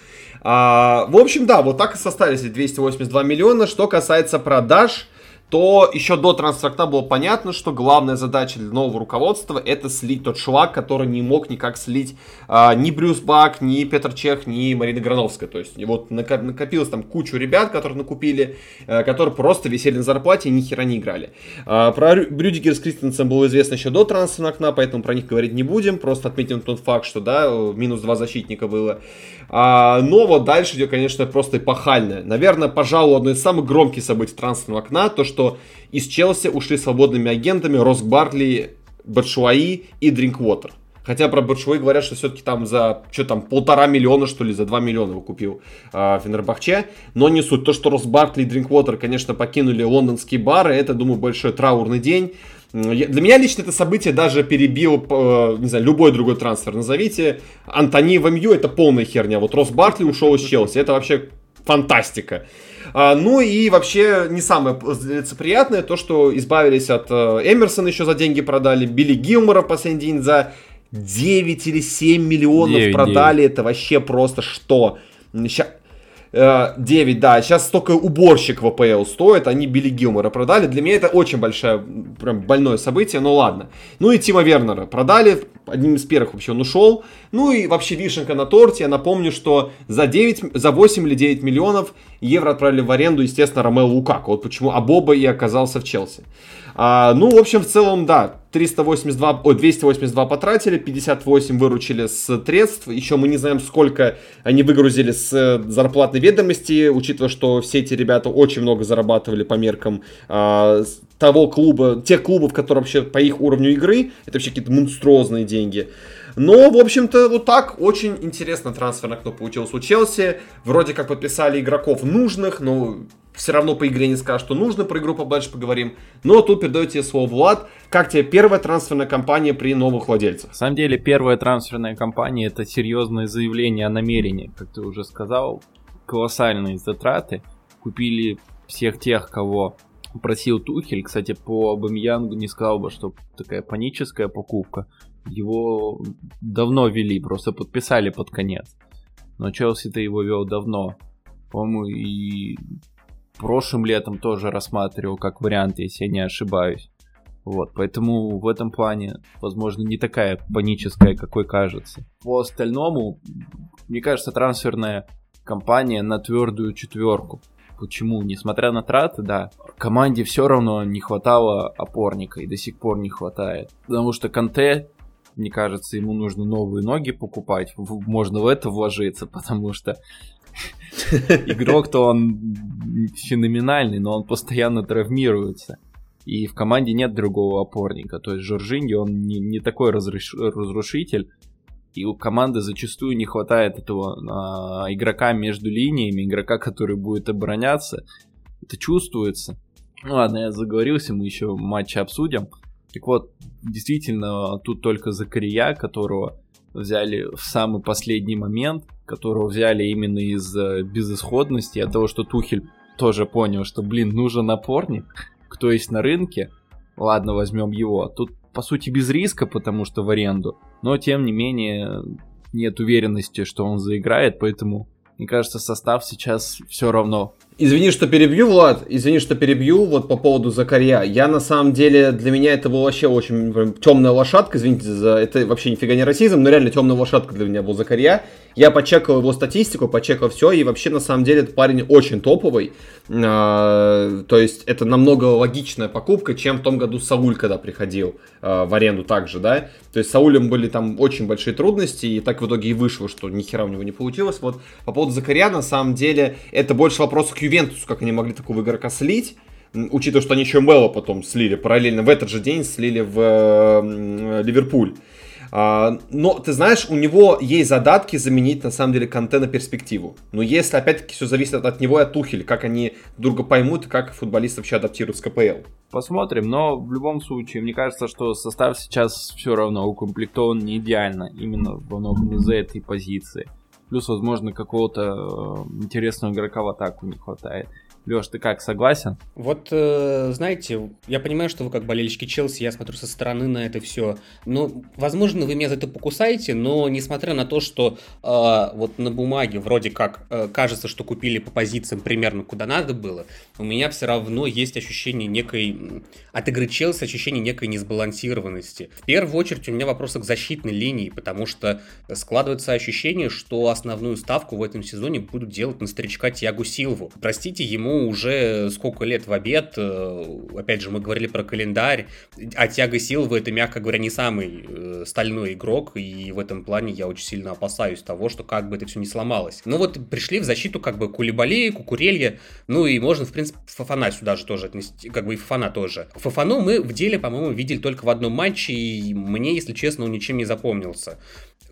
А, в общем, да, вот так и составились 282 миллиона. Что касается продаж, то еще до трансферта было понятно, что главная задача для нового руководства это слить тот шлак, который не мог никак слить а, ни Брюс Бак, ни Петр Чех, ни Марина Грановская. То есть вот накопилось там кучу ребят, которые накупили, а, которые просто висели на зарплате и ни хера не играли. А, про Брюдигер с Кристенсен было известно еще до трансферного окна, поэтому про них говорить не будем. Просто отметим тот факт, что да, минус два защитника было. А, но вот дальше идет, конечно, просто эпохальное. Наверное, пожалуй, одно из самых громких событий трансферного окна, то, что из Челси ушли свободными агентами Роск Баркли, Батшуаи и Дринквотер. Хотя про Батшуаи говорят, что все-таки там за, что там, полтора миллиона, что ли, за два миллиона его купил э, Фенербахче. Но не суть. То, что Роск Баркли и Дринквотер, конечно, покинули лондонские бары, это, думаю, большой траурный день. Для меня лично это событие даже перебил, э, не знаю, любой другой трансфер. Назовите. Антони в МЮ это полная херня. Вот Рос Бартли ушел из Челси. Это вообще фантастика. А, ну и вообще не самое приятное то, что избавились от э, Эмерсона еще за деньги продали, Билли Гилмора последний день за 9 или 7 миллионов 9, продали. 9. Это вообще просто что? Сейчас 9, э, да. Сейчас столько уборщик в АПЛ стоит, они Билли Гилмора продали. Для меня это очень большое, прям больное событие, но ладно. Ну и Тима Вернера продали, одним из первых вообще он ушел. Ну и вообще вишенка на торте, я напомню, что за 9, за 8 или 9 миллионов евро отправили в аренду, естественно, Ромео Лукаку. Вот почему Абоба и оказался в Челси. А, ну, в общем, в целом, да, 382, ой, 282 потратили, 58 выручили с средств. Еще мы не знаем, сколько они выгрузили с э, зарплатной ведомости, учитывая, что все эти ребята очень много зарабатывали по меркам а, того клуба, тех клубов, которые вообще по их уровню игры, это вообще какие-то монструозные деньги. Но, в общем-то, вот так очень интересно трансферное окно получилось у Челси. Вроде как подписали игроков нужных, но все равно по игре не скажешь, что нужно, про игру побольше поговорим. Но тут передаю тебе слово, Влад. Как тебе первая трансферная кампания при новых владельцах? На самом деле, первая трансферная кампания это серьезное заявление о намерении. Как ты уже сказал, колоссальные затраты. Купили всех тех, кого просил Тухель. Кстати, по Абамьянгу не сказал бы, что такая паническая покупка. Его давно вели, просто подписали под конец. Но Челси-то его вел давно. По-моему, и прошлым летом тоже рассматривал как вариант, если я не ошибаюсь. Вот, поэтому в этом плане, возможно, не такая паническая, какой кажется. По остальному, мне кажется, трансферная компания на твердую четверку. Почему? Несмотря на траты, да, команде все равно не хватало опорника и до сих пор не хватает. Потому что Канте, мне кажется, ему нужно новые ноги покупать. Можно в это вложиться, потому что Игрок-то он феноменальный, но он постоянно травмируется. И в команде нет другого опорника. То есть Жоржиньи, он не, не такой разруш... разрушитель. И у команды зачастую не хватает этого а, игрока между линиями, игрока, который будет обороняться. Это чувствуется. Ну ладно, я заговорился, мы еще матч обсудим. Так вот, действительно, тут только Закария, которого взяли в самый последний момент, которого взяли именно из э, безысходности, от того, что Тухель тоже понял, что, блин, нужен напорник, кто есть на рынке, ладно, возьмем его. Тут, по сути, без риска, потому что в аренду, но, тем не менее, нет уверенности, что он заиграет, поэтому, мне кажется, состав сейчас все равно Извини, что перебью, Влад, извини, что перебью, вот по поводу Закарья. Я на самом деле, для меня это был вообще очень прям, темная лошадка, извините за это вообще нифига не расизм, но реально темная лошадка для меня был Закарья. Я почекал его статистику, почекал все, и вообще на самом деле этот парень очень топовый. А, то есть это намного логичная покупка, чем в том году Сауль, когда приходил а, в аренду также, да. То есть с Саулем были там очень большие трудности, и так в итоге и вышло, что ни хера у него не получилось. Вот по поводу Закарья, на самом деле, это больше вопрос к Ювентусу, как они могли такого игрока слить учитывая, что они еще Мэлло потом слили, параллельно в этот же день слили в э, Ливерпуль. А, но, ты знаешь, у него есть задатки заменить, на самом деле, конте на перспективу. Но если, опять-таки, все зависит от него и от Тухеля, как они друга поймут, как футболисты вообще адаптируют с КПЛ. Посмотрим, но в любом случае, мне кажется, что состав сейчас все равно укомплектован не идеально, именно во многом из-за этой позиции. Плюс, возможно, какого-то э, интересного игрока в атаку не хватает. Леш, ты как, согласен? Вот, э, знаете, я понимаю, что вы как болельщики Челси, я смотрю со стороны на это все. Но, возможно, вы меня за это покусаете, но несмотря на то, что э, вот на бумаге вроде как э, кажется, что купили по позициям примерно куда надо было, у меня все равно есть ощущение некой... От игры Челси ощущение некой несбалансированности. В первую очередь у меня вопросы к защитной линии, потому что складывается ощущение, что основную ставку в этом сезоне будут делать на старичка Тиагу Силву. Простите, ему уже сколько лет в обед, э, опять же, мы говорили про календарь, а Тяга Силва это, мягко говоря, не самый э, стальной игрок, и в этом плане я очень сильно опасаюсь того, что как бы это все не сломалось. Ну вот пришли в защиту как бы Кулибали, Кукурелья, ну и можно, в принципе, Фафана сюда же тоже отнести, как бы и Фафана тоже. Фафану мы в деле, по-моему, видели только в одном матче, и мне, если честно, он ничем не запомнился.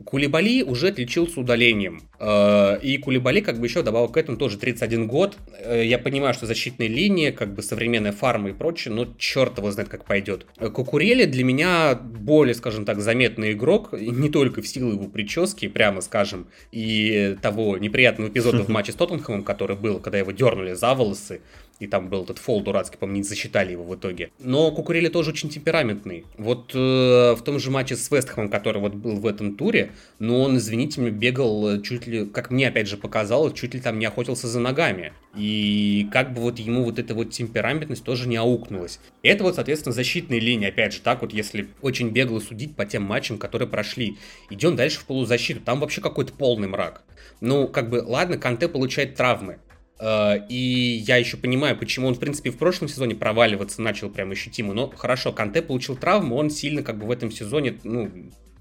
Кулибали уже отличился удалением. Э, и Кулибали, как бы еще добавил к этому, тоже 31 год. Э, я понимаю, что защитная линия, как бы современная фарма и прочее, но черт его знает, как пойдет. Кукурели для меня более, скажем так, заметный игрок, не только в силу его прически, прямо скажем, и того неприятного эпизода в матче с Тоттенхэмом, который был, когда его дернули за волосы, и там был этот фол дурацкий, по-моему, не засчитали его в итоге. Но Кукурели тоже очень темпераментный. Вот э, в том же матче с Вестхэмом, который вот был в этом туре, но он, извините меня, бегал чуть ли, как мне опять же показалось, чуть ли там не охотился за ногами. И как бы вот ему вот эта вот темпераментность тоже не аукнулась. Это вот, соответственно, защитные линии, опять же, так вот, если очень бегло судить по тем матчам, которые прошли. Идем дальше в полузащиту, там вообще какой-то полный мрак. Ну, как бы, ладно, Канте получает травмы, и я еще понимаю, почему он, в принципе, в прошлом сезоне проваливаться начал прям ощутимо. Но хорошо, Канте получил травму, он сильно как бы в этом сезоне, ну,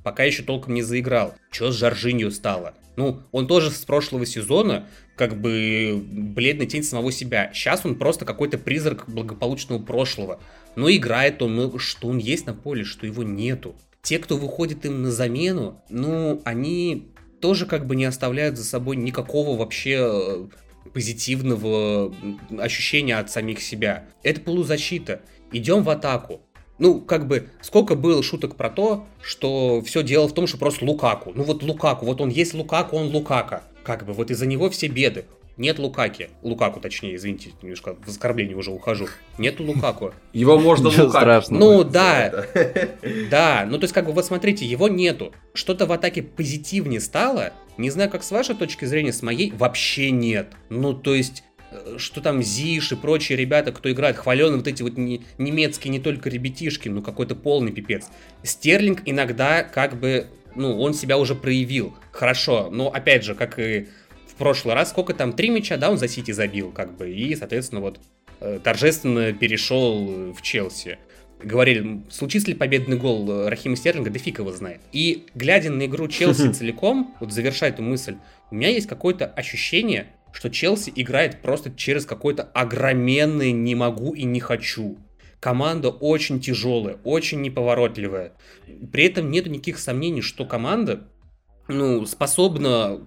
пока еще толком не заиграл. Что с Жоржинью стало? Ну, он тоже с прошлого сезона как бы бледный тень самого себя. Сейчас он просто какой-то призрак благополучного прошлого. Но играет он, ну, что он есть на поле, что его нету. Те, кто выходит им на замену, ну, они тоже как бы не оставляют за собой никакого вообще э, позитивного ощущения от самих себя. Это полузащита. Идем в атаку. Ну, как бы, сколько было шуток про то, что все дело в том, что просто Лукаку. Ну вот Лукаку, вот он есть Лукаку, он Лукака. Как бы, вот из-за него все беды. Нет Лукаки. Лукаку, точнее, извините, немножко в оскорбление уже ухожу. Нет Лукаку. Его можно страшного. Ну да, да. Ну то есть как бы вот смотрите, его нету. Что-то в атаке позитивнее стало. Не знаю, как с вашей точки зрения, с моей вообще нет. Ну то есть э, что там Зиш и прочие ребята, кто играет, хваленые вот эти вот не, немецкие не только ребятишки, ну какой-то полный пипец. Стерлинг иногда как бы, ну он себя уже проявил. Хорошо, но опять же, как и в прошлый раз, сколько там, три мяча, да, он за Сити забил, как бы, и, соответственно, вот э, торжественно перешел в Челси. Говорили, случится ли победный гол э, Рахима Стерлинга, да фиг его знает. И глядя на игру Челси целиком, вот завершая эту мысль, у меня есть какое-то ощущение, что Челси играет просто через какой-то огроменный «не могу и не хочу». Команда очень тяжелая, очень неповоротливая. При этом нет никаких сомнений, что команда ну, способна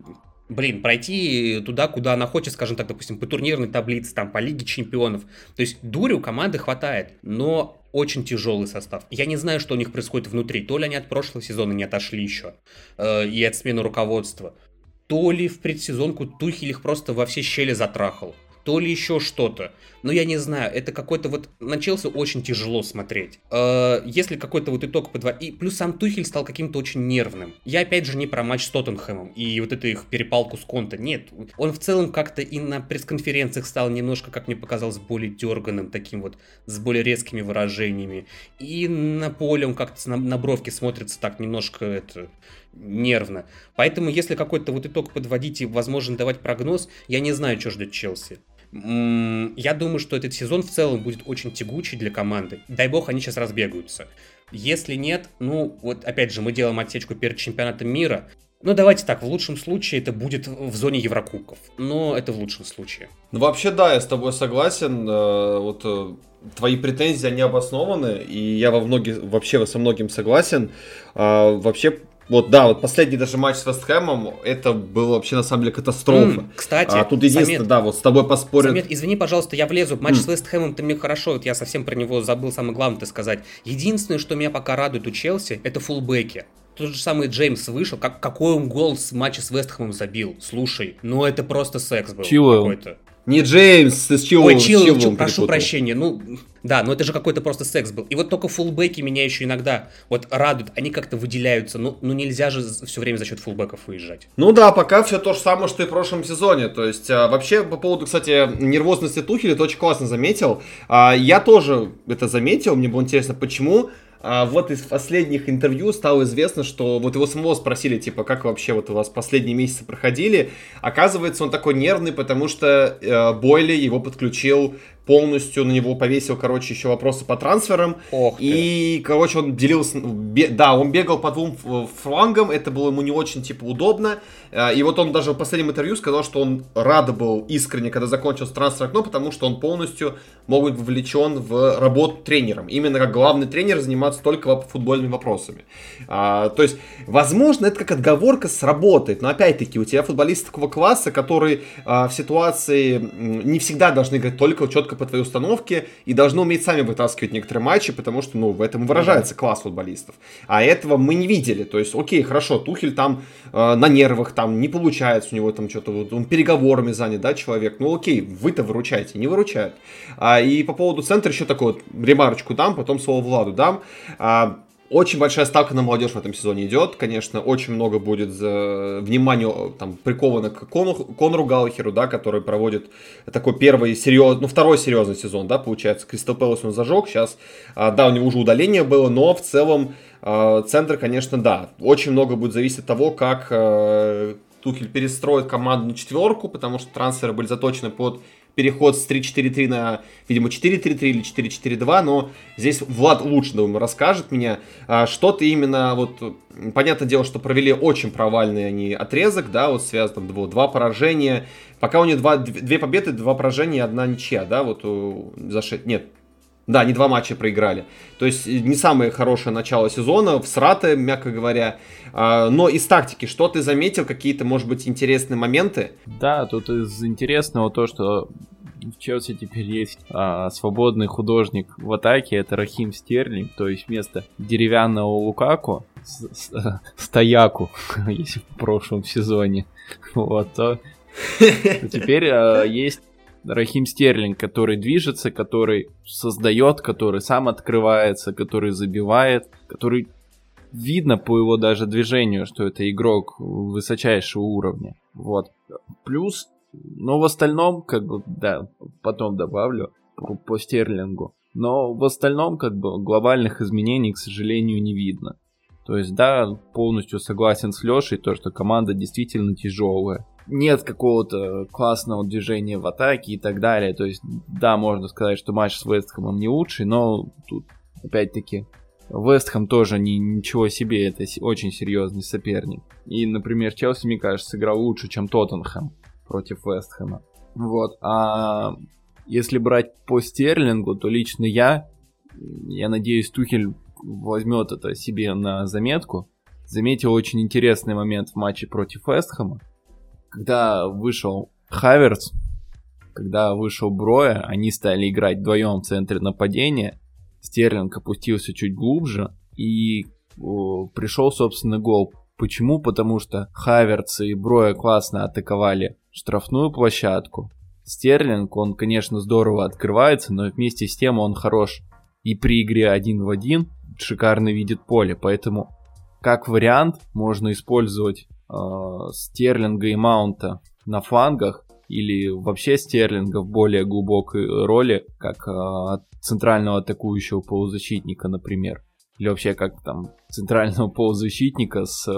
блин, пройти туда, куда она хочет, скажем так, допустим, по турнирной таблице, там, по Лиге Чемпионов. То есть дури у команды хватает, но очень тяжелый состав. Я не знаю, что у них происходит внутри. То ли они от прошлого сезона не отошли еще, э, и от смены руководства, то ли в предсезонку Тухель их просто во все щели затрахал. То ли еще что-то. Но я не знаю, это какой-то вот... На Челси очень тяжело смотреть. Э, если какой-то вот итог по два... И плюс сам Тухель стал каким-то очень нервным. Я опять же не про матч с Тоттенхэмом и вот эту их перепалку с Конта. Нет, он в целом как-то и на пресс-конференциях стал немножко, как мне показалось, более дерганым, таким вот, с более резкими выражениями. И на поле он как-то на, на бровке смотрится так немножко это нервно. Поэтому, если какой-то вот итог подводить и, возможно, давать прогноз, я не знаю, что ждет Челси. Я думаю, что этот сезон в целом будет очень тягучий для команды. Дай бог, они сейчас разбегаются. Если нет, ну, вот опять же, мы делаем отсечку перед чемпионатом мира. Ну, давайте так, в лучшем случае это будет в зоне Еврокубков. Но это в лучшем случае. Ну, вообще, да, я с тобой согласен. Э, вот э, твои претензии, они обоснованы, и я во многих, вообще со многим согласен. А, вообще, вот, да, вот последний даже матч с Вестхэмом, это было вообще на самом деле катастрофа. Mm, кстати, а, тут единственное, Самет, да, вот с тобой поспорят. Самет, извини, пожалуйста, я влезу. Матч mm. с Вестхэмом, ты мне хорошо, вот я совсем про него забыл самое главное сказать. Единственное, что меня пока радует у Челси, это фулбеки. Тот же самый Джеймс вышел, как, какой он гол с матча с Вестхэмом забил. Слушай, ну это просто секс был какой-то. Не Джеймс, ты с чего? Ой, Чилл, прошу прощения. Ну, да, но это же какой-то просто секс был. И вот только фулбеки меня еще иногда вот радуют, они как-то выделяются. Ну, ну нельзя же все время за счет фулбеков выезжать. Ну да, пока все то же самое, что и в прошлом сезоне. То есть, а, вообще, по поводу, кстати, нервозности Тухеля, ты очень классно заметил. А, я тоже это заметил, мне было интересно, почему. А вот из последних интервью стало известно, что вот его самого спросили, типа, как вообще вот у вас последние месяцы проходили. Оказывается, он такой нервный, потому что э, Бойли его подключил полностью на него повесил, короче, еще вопросы по трансферам. Ох и, короче, он делился... Да, он бегал по двум флангам, это было ему не очень, типа, удобно. А, и вот он даже в последнем интервью сказал, что он рад был искренне, когда закончился трансфер окно, потому что он полностью мог быть вовлечен в работу тренером. Именно как главный тренер заниматься только футбольными вопросами. А, то есть, возможно, это как отговорка сработает, но опять-таки у тебя футболисты такого класса, которые а, в ситуации не всегда должны играть только четко по твоей установке и должны уметь сами вытаскивать некоторые матчи, потому что, ну, в этом выражается класс футболистов. А этого мы не видели. То есть, окей, хорошо, Тухель там э, на нервах, там не получается у него там что-то, вот, он переговорами занят, да, человек. Ну, окей, вы-то выручаете, не выручают. А, и по поводу центра еще такой вот ремарочку дам, потом слово Владу дам. А, очень большая ставка на молодежь в этом сезоне идет. Конечно, очень много будет за внимание там, приковано к Кону, Конору Галлахеру, да, который проводит такой первый серьезный, ну, второй серьезный сезон, да, получается. Кристал Пэлас он зажег, сейчас, а, да, у него уже удаление было, но в целом центр, конечно, да, очень много будет зависеть от того, как а, Тухель перестроит команду на четверку, потому что трансферы были заточены под переход с 3-4-3 на, видимо, 4-3-3 или 4-4-2, но здесь Влад лучше, расскажет мне, а, что ты именно, вот, понятное дело, что провели очень провальный они отрезок, да, вот связано, там, два, два поражения, пока у них два, две победы, два поражения одна ничья, да, вот, за 6, нет, да, они два матча проиграли. То есть не самое хорошее начало сезона, в сраты, мягко говоря. А, но из тактики, что ты заметил, какие-то, может быть, интересные моменты? Да, тут из интересного то, что в Челси теперь есть а, свободный художник в атаке, это Рахим Стерлинг, то есть вместо деревянного Лукаку, с, стояку, если в прошлом сезоне, вот, то теперь а, есть Рахим Стерлинг, который движется, который создает, который сам открывается, который забивает, который видно по его даже движению, что это игрок высочайшего уровня. Вот. Плюс, но в остальном, как бы, да, потом добавлю по, по Стерлингу. Но в остальном, как бы, глобальных изменений, к сожалению, не видно. То есть, да, полностью согласен с Лешей, то, что команда действительно тяжелая нет какого-то классного движения в атаке и так далее. То есть, да, можно сказать, что матч с Вестхэмом не лучший, но тут, опять-таки, Вестхэм тоже не, ничего себе, это очень серьезный соперник. И, например, Челси, мне кажется, сыграл лучше, чем Тоттенхэм против Вестхэма. Вот, а если брать по Стерлингу, то лично я, я надеюсь, Тухель возьмет это себе на заметку. Заметил очень интересный момент в матче против Вестхэма когда вышел Хаверс, когда вышел Броя, они стали играть вдвоем в центре нападения. Стерлинг опустился чуть глубже и о, пришел, собственно, гол. Почему? Потому что Хаверц и Броя классно атаковали штрафную площадку. Стерлинг, он, конечно, здорово открывается, но вместе с тем он хорош и при игре один в один шикарно видит поле, поэтому как вариант можно использовать Стерлинга и Маунта на флангах или вообще Стерлинга в более глубокой роли, как э, центрального атакующего полузащитника, например. Или вообще как там центрального полузащитника с э,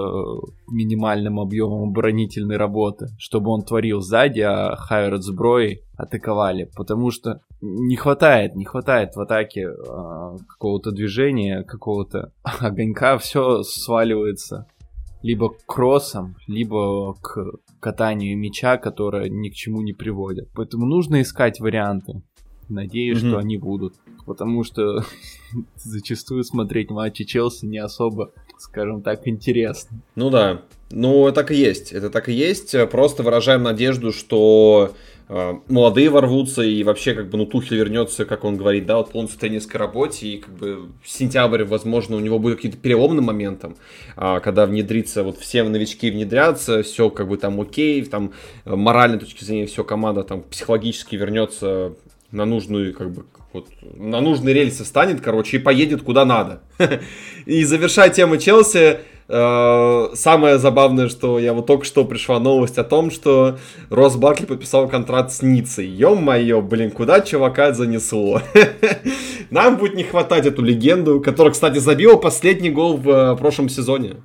минимальным объемом оборонительной работы, чтобы он творил сзади, а Хайрат с Брой атаковали, потому что не хватает, не хватает в атаке э, какого-то движения, какого-то огонька, все сваливается либо к кроссам, либо к катанию мяча, которое ни к чему не приводит. Поэтому нужно искать варианты. Надеюсь, mm-hmm. что они будут. Потому что зачастую смотреть матчи Челси не особо, скажем так, интересно. Ну да. Ну, так и есть. Это так и есть. Просто выражаем надежду, что молодые ворвутся и вообще как бы ну Тухель вернется, как он говорит, да, вот полностью в тренерской работе и как бы сентябрь, возможно, у него будет какие-то переломным моментом, а, когда внедрится, вот все новички внедрятся, все как бы там окей, там э, моральной точки зрения все команда там психологически вернется на нужную, как бы, вот, на нужные рельсы встанет, короче, и поедет куда надо. И завершая тему Челси, э, самое забавное, что я вот только что пришла новость о том, что Рос Баркли подписал контракт с Ницей. Ё-моё, блин, куда чувака занесло? Нам будет не хватать эту легенду, которая, кстати, забила последний гол в э, прошлом сезоне.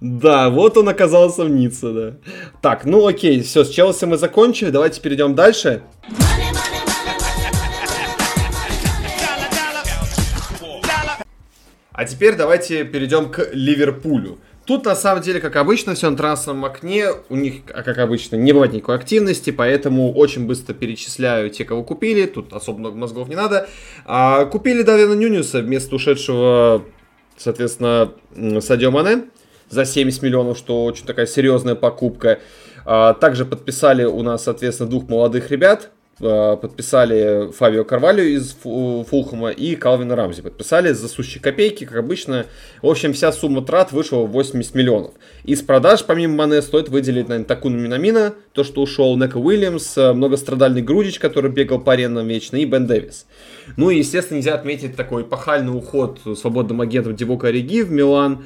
Да, вот он оказался в Ницце, да. Так, ну окей, все, с Челси мы закончили, давайте перейдем дальше. А теперь давайте перейдем к Ливерпулю. Тут, на самом деле, как обычно, все на трансферном окне. У них, а как обычно, не бывает никакой активности, поэтому очень быстро перечисляю те, кого купили. Тут особо много мозгов не надо. А, купили Давина Нюниуса вместо ушедшего соответственно, Садио Мане за 70 миллионов, что очень такая серьезная покупка. А, также подписали у нас, соответственно, двух молодых ребят. А, подписали Фабио Карвалью из Фулхэма и Калвина Рамзи. Подписали за сущие копейки, как обычно. В общем, вся сумма трат вышла в 80 миллионов. Из продаж, помимо Мане, стоит выделить, наверное, Такуну Минамина, то, что ушел Нека Уильямс, многострадальный Грудич, который бегал по аренам вечно, и Бен Дэвис. Ну и, естественно, нельзя отметить такой эпохальный уход свободным агентом Дивока Риги в Милан,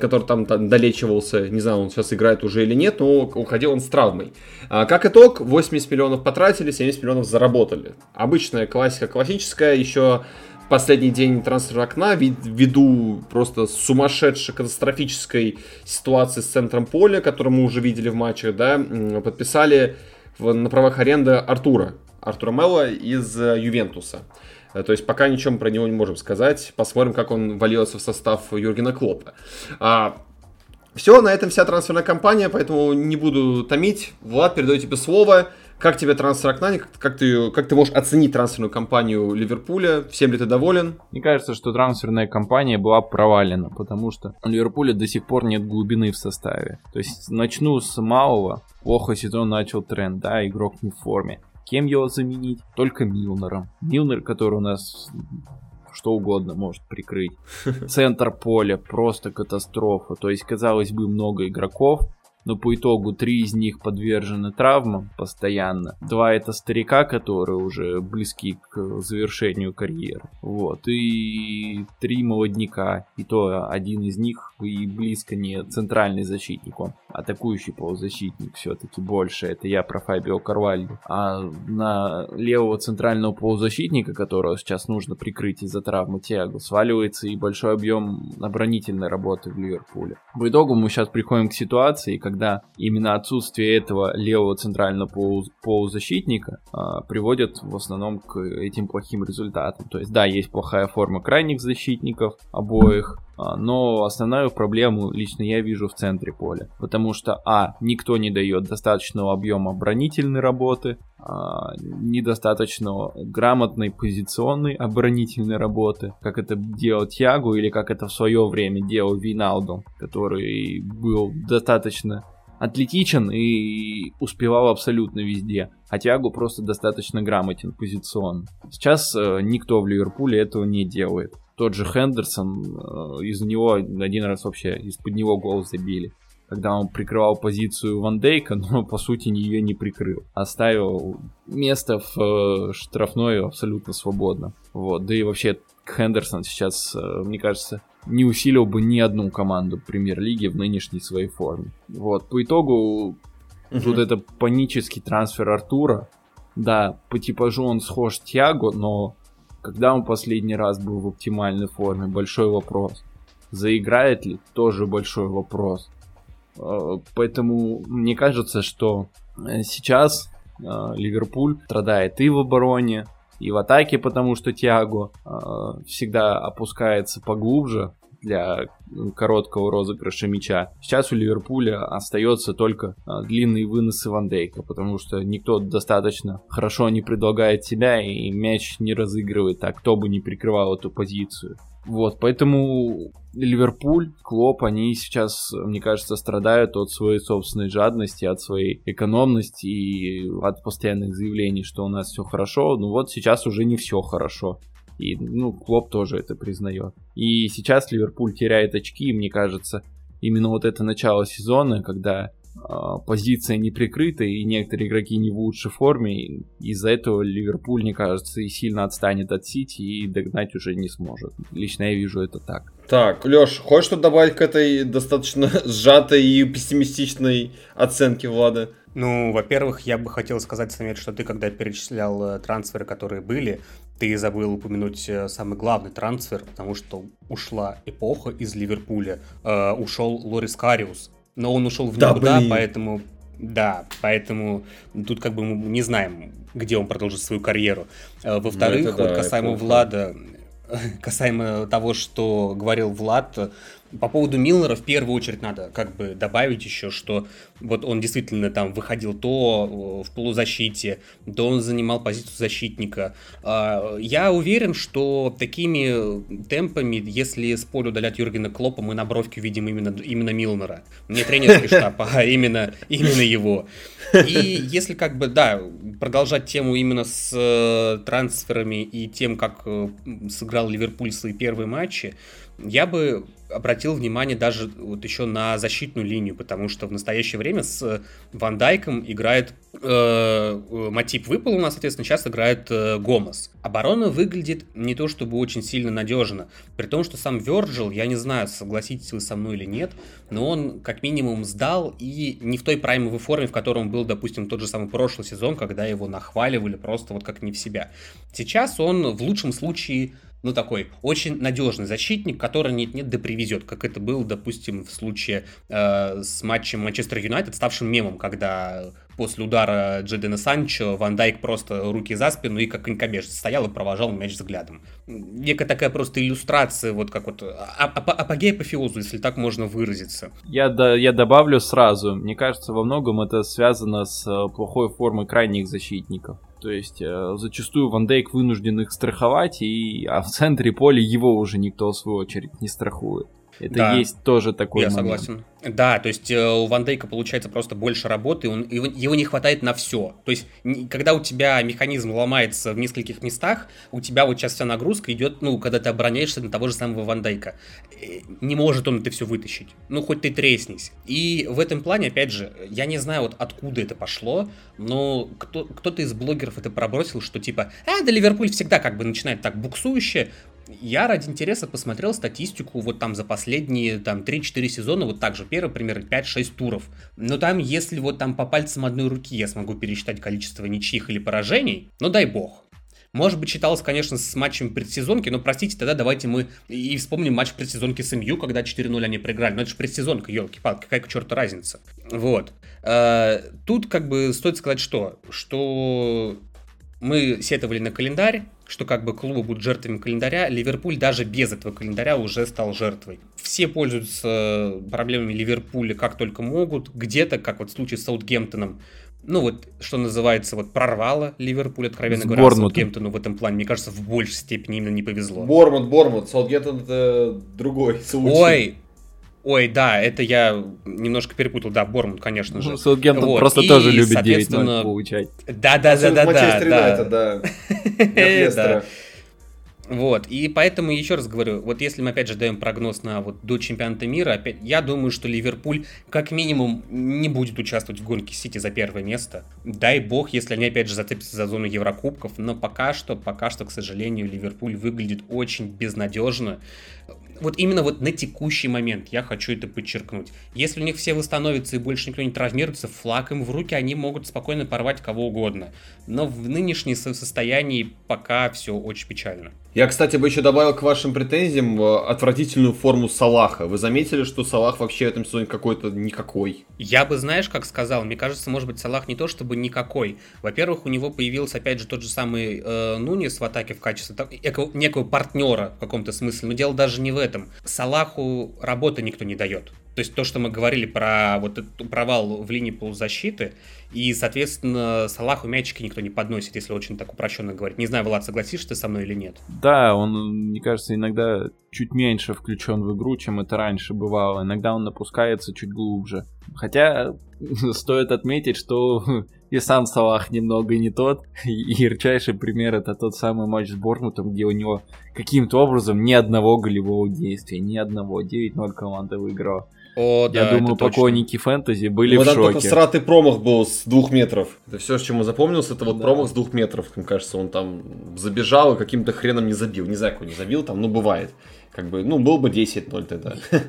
который там, там долечивался, не знаю, он сейчас играет уже или нет, но уходил он с травмой. А, как итог, 80 миллионов потратили, 70 миллионов заработали. Обычная классика классическая, еще последний день трансфера окна ввиду просто сумасшедшей катастрофической ситуации с центром поля, которую мы уже видели в матчах, да, подписали на правах аренды Артура. Артура Мелла из э, Ювентуса. Э, то есть пока ничем про него не можем сказать. Посмотрим, как он валился в состав Юргена Клопа. А, все, на этом вся трансферная кампания, поэтому не буду томить. Влад, передаю тебе слово. Как тебе трансфер окна? Как, как, ты, как ты можешь оценить трансферную кампанию Ливерпуля? Всем ли ты доволен? Мне кажется, что трансферная кампания была провалена, потому что у Ливерпуля до сих пор нет глубины в составе. То есть начну с малого. Плохо сезон начал тренд, да, игрок не в форме. Кем его заменить? Только Милнером. Милнер, который у нас что угодно может прикрыть. Центр поля просто катастрофа. То есть, казалось бы, много игроков, но по итогу три из них подвержены травмам постоянно. Два это старика, которые уже близки к завершению карьеры. Вот. И три молодняка. И то один из них и близко не центральный защитник, он атакующий полузащитник все-таки больше. Это я про Фабио Карвальдо. А на левого центрального полузащитника, которого сейчас нужно прикрыть из-за травмы Тиаго, сваливается и большой объем оборонительной работы в Ливерпуле. В итогу мы сейчас приходим к ситуации, когда именно отсутствие этого левого центрального полузащитника а, приводит в основном к этим плохим результатам. То есть, да, есть плохая форма крайних защитников обоих, но основную проблему лично я вижу в центре поля. Потому что, а, никто не дает достаточного объема оборонительной работы, а, недостаточно грамотной позиционной оборонительной работы, как это делал Тьягу или как это в свое время делал Виналду, который был достаточно атлетичен и успевал абсолютно везде. А Тиагу просто достаточно грамотен позиционно. Сейчас э, никто в Ливерпуле этого не делает. Тот же Хендерсон, э, из него один раз вообще из-под него гол забили. когда он прикрывал позицию Ван Дейка, но по сути ее не прикрыл. Оставил место в э, штрафной абсолютно свободно. Вот, да и вообще Хендерсон сейчас, э, мне кажется, не усилил бы ни одну команду премьер-лиги в нынешней своей форме. Вот, по итогу угу. тут это панический трансфер Артура. Да, по типажу он схож Тиаго, но когда он последний раз был в оптимальной форме, большой вопрос. Заиграет ли, тоже большой вопрос. Э, поэтому мне кажется, что э, сейчас Ливерпуль страдает и в обороне, и в атаке, потому что Тиаго э, всегда опускается поглубже для короткого розыгрыша мяча. Сейчас у Ливерпуля остается только а, длинные выносы Ван Дейка, потому что никто достаточно хорошо не предлагает себя и мяч не разыгрывает, а кто бы не прикрывал эту позицию. Вот, поэтому Ливерпуль, Клоп, они сейчас, мне кажется, страдают от своей собственной жадности, от своей экономности и от постоянных заявлений, что у нас все хорошо. Ну вот сейчас уже не все хорошо. И, ну, Клоп тоже это признает. И сейчас Ливерпуль теряет очки, и мне кажется, именно вот это начало сезона, когда а, позиция не прикрыта, и некоторые игроки не в лучшей форме. Из-за этого Ливерпуль, мне кажется, и сильно отстанет от Сити и догнать уже не сможет. Лично я вижу это так. Так, Леш, хочешь что добавить к этой достаточно сжатой и пессимистичной оценке Влада? Ну, во-первых, я бы хотел сказать, Самет, что ты, когда перечислял э, трансферы, которые были, ты забыл упомянуть э, самый главный трансфер, потому что ушла эпоха из Ливерпуля. Э, ушел Лорис Кариус, но он ушел в никуда, да, поэтому да, поэтому тут как бы мы не знаем, где он продолжит свою карьеру. Э, во-вторых, ну, вот да, касаемо Влада, касаемо того, что говорил Влад, по поводу Милнера в первую очередь надо как бы добавить еще, что вот он действительно там выходил то в полузащите, то он занимал позицию защитника. А, я уверен, что такими темпами, если с поля удалят Юргена Клопа, мы на бровке увидим именно, именно Милнера. Не тренерский штаб, а именно, именно его. И если как бы, да, продолжать тему именно с э, трансферами и тем, как э, сыграл Ливерпуль свои первые матчи, я бы обратил внимание даже вот еще на защитную линию, потому что в настоящее время с Ван Дайком играет э, Матип выпал у нас, соответственно, сейчас играет э, Гомес. Оборона выглядит не то чтобы очень сильно надежно, при том, что сам Верджил, я не знаю, согласитесь вы со мной или нет, но он как минимум сдал и не в той праймовой форме, в которой он был, допустим, тот же самый прошлый сезон, когда его нахваливали просто вот как не в себя. Сейчас он в лучшем случае ну, такой очень надежный защитник, который нет-нет да привезет, как это было, допустим, в случае э, с матчем Манчестер Юнайтед, ставшим мемом, когда после удара Джедена Санчо Ван Дайк просто руки за спину и как конькобежец стоял и провожал мяч взглядом. Некая такая просто иллюстрация, вот как вот а, а, апогея апофеозу, если так можно выразиться. Я, да, я добавлю сразу, мне кажется, во многом это связано с э, плохой формой крайних защитников. То есть э, зачастую Ван Дейк вынужден их страховать, и, а в центре поля его уже никто в свою очередь не страхует. Это да. есть тоже такой Я момент. согласен. Да, то есть э, у Ван Дейка получается просто больше работы, он, его, его не хватает на все. То есть, когда у тебя механизм ломается в нескольких местах, у тебя вот сейчас вся нагрузка идет, ну, когда ты обороняешься на того же самого Ван Дейка. Э, не может он это все вытащить. Ну, хоть ты треснись. И в этом плане, опять же, я не знаю, вот откуда это пошло, но кто, кто-то из блогеров это пробросил, что типа, а, да Ливерпуль всегда как бы начинает так буксующе, я ради интереса посмотрел статистику вот там за последние там 3-4 сезона, вот так же, первый примерно 5-6 туров. Но там, если вот там по пальцам одной руки я смогу пересчитать количество ничьих или поражений, ну дай бог. Может быть, читалось, конечно, с матчем предсезонки, но, простите, тогда давайте мы и вспомним матч предсезонки с МЮ, когда 4-0 они проиграли. Но это же предсезонка, елки-палки, какая к черту разница. Вот. Э, тут как бы стоит сказать что? Что мы сетовали на календарь, что как бы клубы будут жертвами календаря. Ливерпуль даже без этого календаря уже стал жертвой. Все пользуются проблемами Ливерпуля как только могут. Где-то, как вот в случае с Саутгемптоном, ну вот, что называется, вот прорвало Ливерпуль, откровенно с говоря. Саутгемптону в этом плане. Мне кажется, в большей степени именно не повезло. Бормут, Бормут, Саутгемптон это другой случай. Ой, Ой, да, это я немножко перепутал, да, Бормут, конечно же. Ну, Саутгемптон вот. просто и, тоже любит соответственно... 9 получать. Да, да, да, да, да. Манчестер Юнайтед, да. Вот, и поэтому еще раз говорю, вот если мы опять же даем прогноз на вот до чемпионата мира, опять, я думаю, что Ливерпуль как минимум не будет участвовать в гонке Сити за первое место. Дай бог, если они опять же зацепятся за зону Еврокубков, но пока что, пока что, к сожалению, Ливерпуль выглядит очень безнадежно вот именно вот на текущий момент я хочу это подчеркнуть. Если у них все восстановятся и больше никто не травмируется, флаг им в руки, они могут спокойно порвать кого угодно. Но в нынешнем состоянии пока все очень печально. Я, кстати, бы еще добавил к вашим претензиям э, отвратительную форму Салаха. Вы заметили, что Салах вообще в этом сезоне какой-то никакой? Я бы, знаешь, как сказал, мне кажется, может быть, Салах не то чтобы никакой. Во-первых, у него появился, опять же, тот же самый э, Нунис в атаке в качестве так, некого партнера в каком-то смысле. Но дело даже не в этом. Салаху работы никто не дает. То есть то, что мы говорили про вот этот провал в линии полузащиты, и, соответственно, Салаху мячики никто не подносит, если очень так упрощенно говорить. Не знаю, Влад, согласишься ты со мной или нет? Да, он, мне кажется, иногда чуть меньше включен в игру, чем это раньше бывало. Иногда он напускается чуть глубже. Хотя стоит отметить, что и сам Салах немного не тот. И ярчайший пример это тот самый матч с Бормутом, где у него каким-то образом ни одного голевого действия, ни одного. 9-0 команда выиграла. О, Я да, думаю, поклонники фэнтези были вот в шоке. Вот только сратый промах был с двух метров. Это все, с чему запомнился, это вот да. промах с двух метров. Мне кажется, он там забежал и каким-то хреном не забил. Не знаю, как он не забил там, ну бывает. Как бы, ну, был бы 10-0 тогда.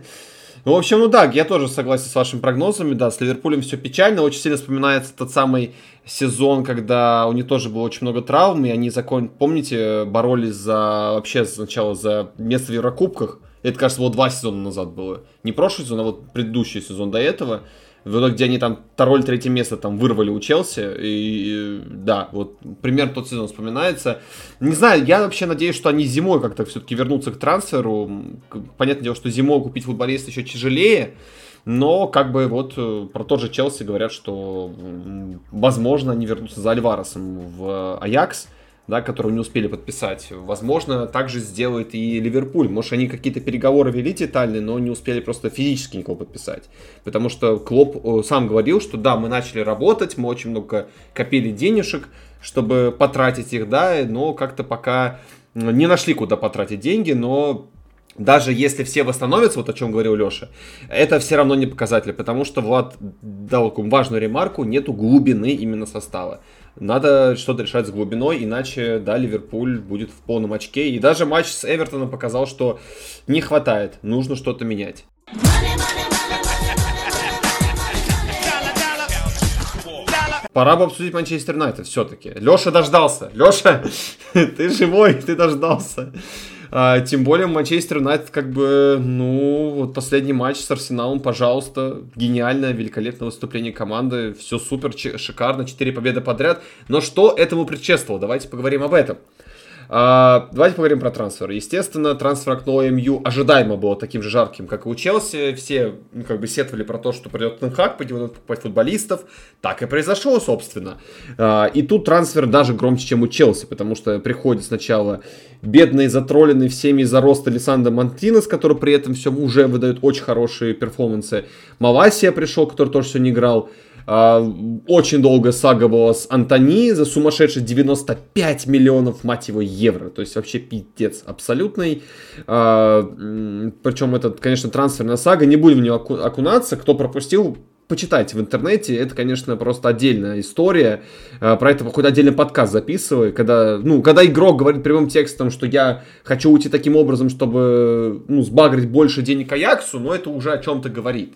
Ну, в общем, ну да, я тоже согласен с вашими прогнозами, да, с Ливерпулем все печально, очень сильно вспоминается тот самый сезон, когда у них тоже было очень много травм, и они закон, помните, боролись за, вообще сначала за место в Еврокубках, это, кажется, было два сезона назад было. Не прошлый сезон, а вот предыдущий сезон до этого. В итоге, где они там второе или третье место там вырвали у Челси. И, да, вот примерно тот сезон вспоминается. Не знаю, я вообще надеюсь, что они зимой как-то все-таки вернутся к трансферу. Понятное дело, что зимой купить футболиста еще тяжелее. Но как бы вот э, про тот же Челси говорят, что возможно они вернутся за Альваресом в Аякс да, которую не успели подписать. Возможно, также сделает и Ливерпуль. Может, они какие-то переговоры вели детальные, но не успели просто физически никого подписать. Потому что Клоп э, сам говорил, что да, мы начали работать, мы очень много копили денежек, чтобы потратить их, да, но как-то пока не нашли, куда потратить деньги, но даже если все восстановятся, вот о чем говорил Леша, это все равно не показатель, потому что Влад дал такую важную ремарку, нету глубины именно состава. Надо что-то решать с глубиной, иначе, да, Ливерпуль будет в полном очке. И даже матч с Эвертоном показал, что не хватает, нужно что-то менять. Пора бы обсудить Манчестер Юнайтед все-таки. Леша дождался. Леша, ты живой, ты дождался. А, тем более Манчестер Юнайтед как бы, ну, вот последний матч с Арсеналом, пожалуйста, гениальное, великолепное выступление команды, все супер, шикарно, 4 победы подряд. Но что этому предшествовало? Давайте поговорим об этом. А, давайте поговорим про трансфер. Естественно, трансфер окно МЮ ожидаемо было таким же жарким, как и у Челси. Все ну, как бы сетовали про то, что придет Тенхак, пойдет покупать футболистов. Так и произошло, собственно. А, и тут трансфер даже громче, чем у Челси, потому что приходит сначала бедный, затролленный всеми из-за роста Лиссандро Мантинес, который при этом все уже выдает очень хорошие перформансы. Маласия пришел, который тоже все не играл. А, очень долгая сага была с Антони за сумасшедшие 95 миллионов, мать его, евро. То есть вообще пиздец абсолютный. А, причем это, конечно, трансферная сага. Не будем в нее окунаться. Кто пропустил, почитайте в интернете, это, конечно, просто отдельная история. А, про это хоть отдельный подкаст записывай, когда, ну, когда игрок говорит прямым текстом, что я хочу уйти таким образом, чтобы, ну, сбагрить больше денег Аяксу, но это уже о чем-то говорит.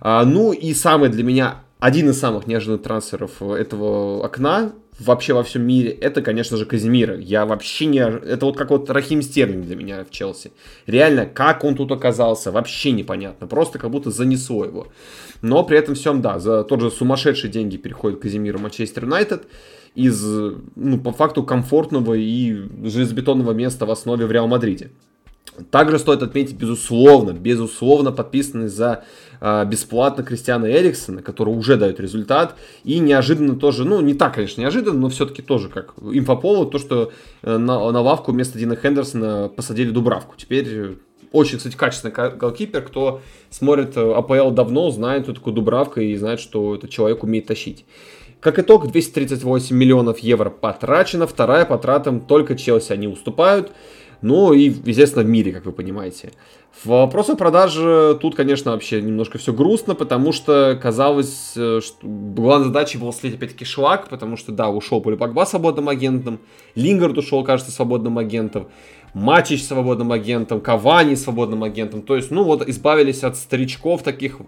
А, ну и самый для меня один из самых неожиданных трансферов этого окна вообще во всем мире, это, конечно же, Казимира. Я вообще не... Это вот как вот Рахим Стерлинг для меня в Челси. Реально, как он тут оказался, вообще непонятно. Просто как будто занесло его. Но при этом всем, да, за тот же сумасшедшие деньги переходит Казимир Манчестер Юнайтед из, ну, по факту, комфортного и железобетонного места в основе в Реал Мадриде. Также стоит отметить, безусловно, безусловно подписанный за э, бесплатно Кристиана Эриксона, который уже дает результат. И неожиданно тоже, ну не так, конечно, неожиданно, но все-таки тоже как инфоповод, то, что э, на, на лавку вместо Дина Хендерсона посадили Дубравку. Теперь э, очень, кстати, качественный голкипер. Кто смотрит э, АПЛ давно, знает, кто такой Дубравка и знает, что этот человек умеет тащить. Как итог, 238 миллионов евро потрачено. Вторая по тратам только Челси они уступают. Ну и, естественно, в мире, как вы понимаете. В вопросах продажи тут, конечно, вообще немножко все грустно, потому что казалось, э, что главной задачей было слить опять-таки Шлак, потому что, да, ушел Поли Погба свободным агентом, Лингард ушел, кажется, свободным агентом, Матич свободным агентом, Кавани свободным агентом. То есть, ну вот, избавились от старичков таких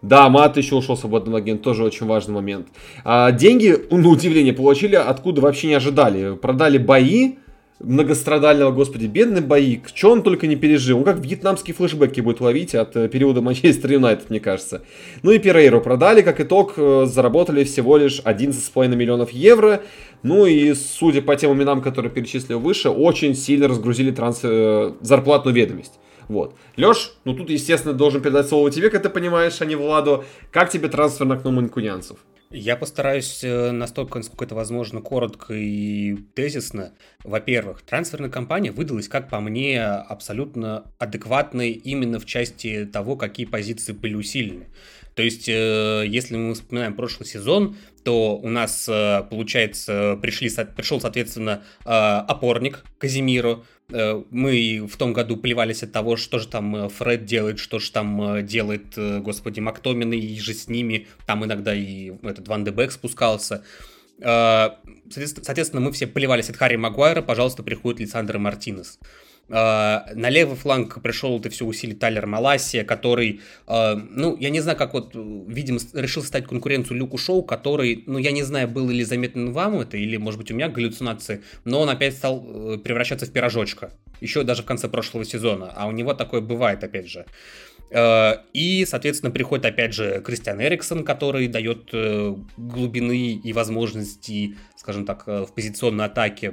да, Мат еще ушел свободным агентом, тоже очень важный момент. А деньги, на удивление, получили, откуда вообще не ожидали. Продали бои, многострадального, господи, бедный бои, что он только не пережил. Он как вьетнамские флешбеки будет ловить от э, периода Манчестер Юнайтед, мне кажется. Ну и Перейру продали, как итог, э, заработали всего лишь 11,5 миллионов евро. Ну и, судя по тем именам, которые перечислил выше, очень сильно разгрузили трансфер, э, зарплатную ведомость. Вот. Леш, ну тут, естественно, должен передать слово тебе, как ты понимаешь, а не Владу. Как тебе трансфер на окно манкунянцев? Я постараюсь э, настолько, насколько это возможно, коротко и тезисно. Во-первых, трансферная кампания выдалась, как по мне, абсолютно адекватной именно в части того, какие позиции были усилены. То есть, э, если мы вспоминаем прошлый сезон, то у нас, э, получается, пришли, пришел, соответственно, опорник Казимиру, мы в том году плевались от того, что же там э, Фред делает, что же там э, делает, господи, Мактомин и же с ними. Там иногда и этот Ван де Бек спускался. Соответственно, мы все плевались от Харри Магуайра, пожалуйста, приходит Лиссандр Мартинес. На левый фланг пришел это все усилить Тайлер Маласия, который, uh, ну, я не знаю, как вот, видимо, решил стать конкуренцию Люку Шоу, который, ну, я не знаю, было ли заметно вам это, или, может быть, у меня галлюцинации, но он опять стал uh, превращаться в пирожочка, еще даже в конце прошлого сезона, а у него такое бывает, опять же. И, соответственно, приходит опять же Кристиан Эриксон, который дает глубины и возможности, скажем так, в позиционной атаке Э,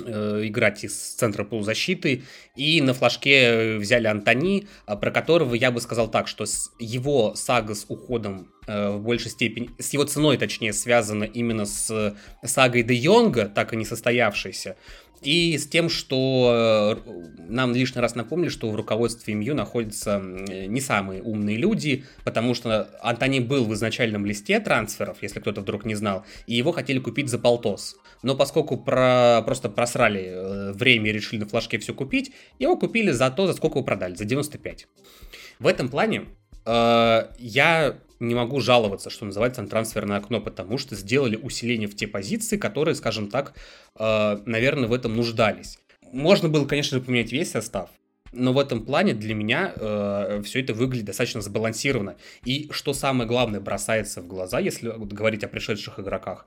играть из центра полузащиты. И на флажке взяли Антони, а, про которого я бы сказал так, что с его сага с уходом э, в большей степени, с его ценой, точнее, связана именно с сагой Де Йонга, так и не состоявшейся. И с тем, что э, нам лишний раз напомнили, что в руководстве МЮ находятся не самые умные люди, потому что Антони был в изначальном листе трансферов, если кто-то вдруг не знал, и его хотели купить за полтос. Но поскольку про, просто просрали э, время и решили на флажке все купить, его купили за то, за сколько его продали, за 95. В этом плане э, я не могу жаловаться, что называется, на трансферное окно, потому что сделали усиление в те позиции, которые, скажем так, э, наверное, в этом нуждались. Можно было, конечно же, поменять весь состав, но в этом плане для меня э, все это выглядит достаточно сбалансированно. И что самое главное бросается в глаза, если говорить о пришедших игроках,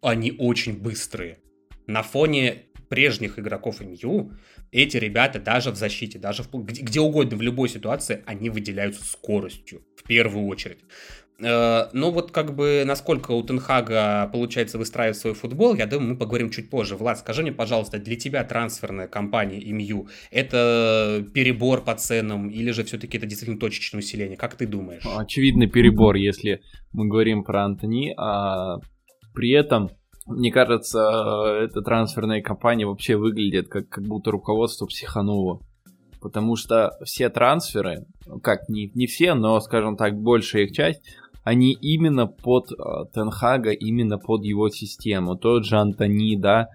они очень быстрые. На фоне прежних игроков МЮ эти ребята даже в защите, даже в, где, где угодно, в любой ситуации, они выделяются скоростью в первую очередь. Э, но вот как бы насколько у Тенхага получается выстраивать свой футбол, я думаю, мы поговорим чуть позже. Влад, скажи мне, пожалуйста, для тебя трансферная компания МЮ это перебор по ценам или же все-таки это действительно точечное усиление? Как ты думаешь? Очевидный перебор, если мы говорим про Антони, а при этом мне кажется, эта трансферная компания вообще выглядит как, как будто руководство психануло. Потому что все трансферы, как не, не все, но, скажем так, большая их часть, они именно под э, Тенхага, именно под его систему. Тот же Антони, да,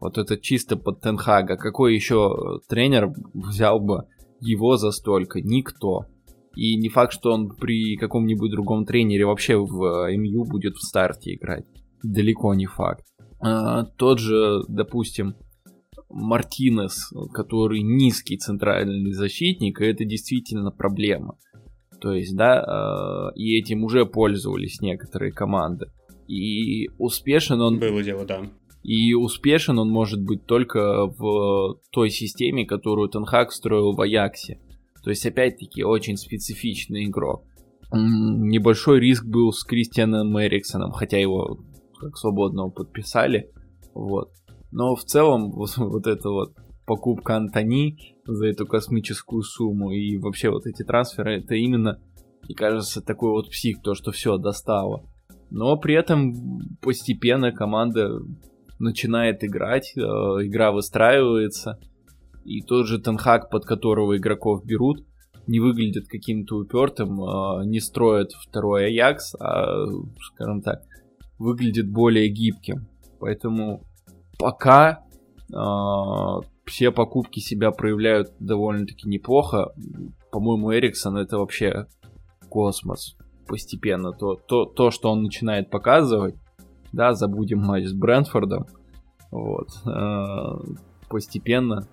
вот это чисто под Тенхага. Какой еще тренер взял бы его за столько? Никто. И не факт, что он при каком-нибудь другом тренере вообще в МЮ будет в старте играть далеко не факт. А, тот же, допустим, Мартинес, который низкий центральный защитник, это действительно проблема. То есть, да, а, и этим уже пользовались некоторые команды. И успешен он... Было дело, да. И успешен он может быть только в той системе, которую Тенхак строил в Аяксе. То есть, опять-таки, очень специфичный игрок. Небольшой риск был с Кристианом Эриксоном, хотя его как свободного подписали, вот. Но в целом вот, вот эта вот покупка Антони за эту космическую сумму и вообще вот эти трансферы, это именно, мне кажется, такой вот псих, то, что все достало. Но при этом постепенно команда начинает играть, э, игра выстраивается, и тот же Тенхак, под которого игроков берут, не выглядит каким-то упертым, э, не строит второй Аякс, а, скажем так, выглядит более гибким. Поэтому пока э, все покупки себя проявляют довольно-таки неплохо. По-моему, Эриксон это вообще космос постепенно. То, то, то, что он начинает показывать, да, забудем матч с Брэнфордом, вот, э, постепенно,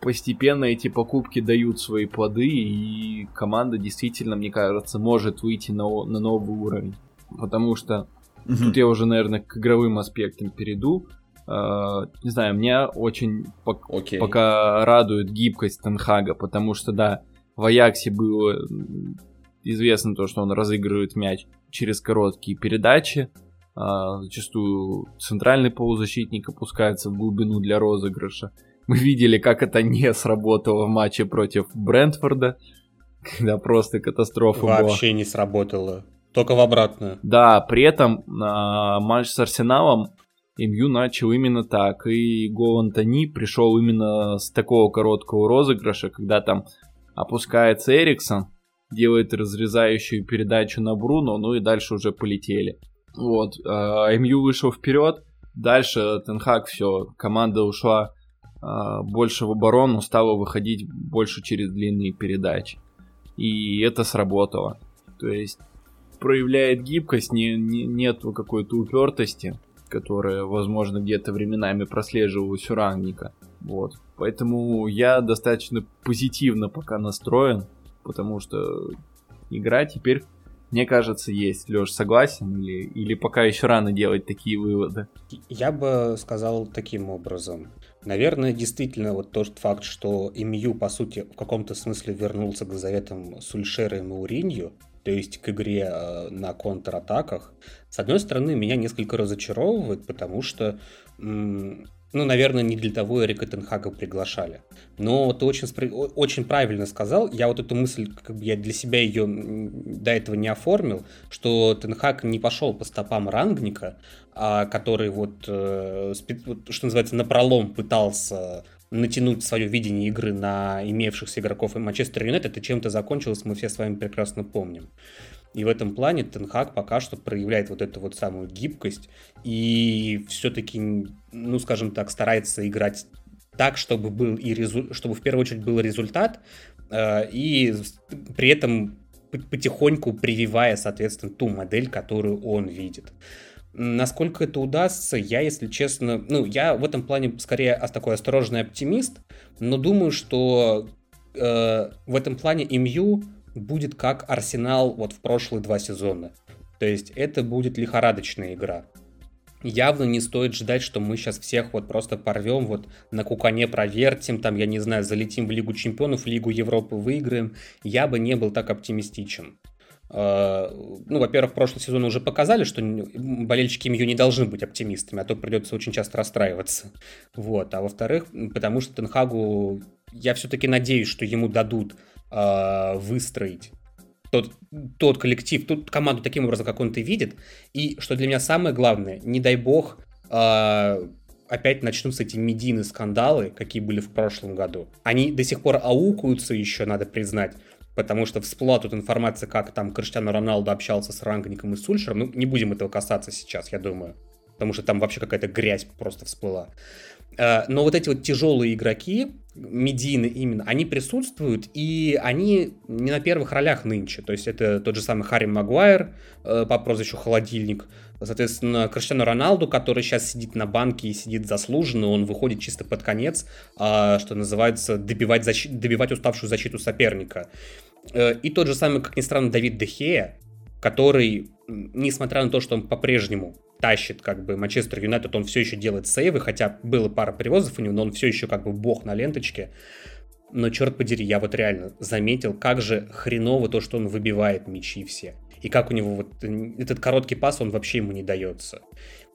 постепенно эти покупки дают свои плоды, и команда действительно, мне кажется, может выйти на, на новый уровень. Потому что mm тут я уже, наверное, к игровым аспектам перейду. Uh, не знаю, меня очень пок- okay. пока радует гибкость Тенхага, потому что, да, в Аяксе было известно то, что он разыгрывает мяч через короткие передачи, uh, зачастую центральный полузащитник опускается в глубину для розыгрыша. Мы видели, как это не сработало в матче против Брентфорда, когда просто катастрофа Вообще была. Вообще не сработало. Только в обратную. Да, при этом на матч с Арсеналом МЮ начал именно так. И гол Антони пришел именно с такого короткого розыгрыша, когда там опускается Эриксон, делает разрезающую передачу на Бруно, ну и дальше уже полетели. Вот, а, МЮ вышел вперед, дальше Тенхак все, команда ушла а, больше в оборону, стала выходить больше через длинные передачи. И это сработало. То есть проявляет гибкость, не, не, нет какой-то упертости, которая, возможно, где-то временами прослеживалась у Рангника. Вот. Поэтому я достаточно позитивно пока настроен, потому что игра теперь, мне кажется, есть. Леш, согласен? Или, или пока еще рано делать такие выводы? Я бы сказал таким образом. Наверное, действительно, вот тот факт, что МЮ, по сути, в каком-то смысле вернулся к заветам Сульшера и Мауринью, то есть к игре э, на контратаках, с одной стороны, меня несколько разочаровывает, потому что, ну, наверное, не для того Эрика Тенхага приглашали. Но ты очень, очень правильно сказал, я вот эту мысль, как бы я для себя ее до этого не оформил, что Тенхаг не пошел по стопам Рангника, а который вот, э, что называется, на пролом пытался натянуть свое видение игры на имевшихся игроков и Манчестер Юнайтед, это чем-то закончилось, мы все с вами прекрасно помним. И в этом плане Тенхак пока что проявляет вот эту вот самую гибкость и все-таки, ну, скажем так, старается играть так, чтобы был и резу... чтобы в первую очередь был результат, э, и при этом потихоньку прививая, соответственно, ту модель, которую он видит. Насколько это удастся, я, если честно, ну, я в этом плане скорее такой осторожный оптимист, но думаю, что э, в этом плане МЮ будет как Арсенал вот в прошлые два сезона. То есть это будет лихорадочная игра. Явно не стоит ждать, что мы сейчас всех вот просто порвем, вот на кукане провертим, там, я не знаю, залетим в Лигу Чемпионов, Лигу Европы выиграем. Я бы не был так оптимистичен. Ну, во-первых, прошлый сезон уже показали, что болельщики МЮ не должны быть оптимистами, а то придется очень часто расстраиваться. Вот. А во-вторых, потому что Тенхагу, я все-таки надеюсь, что ему дадут э, выстроить тот, тот коллектив, ту команду таким образом, как он это видит. И что для меня самое главное, не дай бог, э, опять начнутся эти медийные скандалы, какие были в прошлом году. Они до сих пор аукаются еще, надо признать потому что всплыла тут информация, как там Криштиану Роналду общался с Рангником и Сульшером. Ну, не будем этого касаться сейчас, я думаю, потому что там вообще какая-то грязь просто всплыла. Э, но вот эти вот тяжелые игроки, медийны именно, они присутствуют, и они не на первых ролях нынче. То есть это тот же самый Харри Магуайр э, по прозвищу Холодильник, соответственно, Криштиану Роналду, который сейчас сидит на банке и сидит заслуженно, он выходит чисто под конец, а, что называется, добивать, защи... добивать уставшую защиту соперника. Э, и тот же самый, как ни странно, Давид Дехея, который, несмотря на то, что он по-прежнему тащит как бы Манчестер Юнайтед, он все еще делает сейвы, хотя было пара привозов у него, но он все еще как бы бог на ленточке. Но черт подери, я вот реально заметил, как же хреново то, что он выбивает мячи все. И как у него вот этот короткий пас, он вообще ему не дается.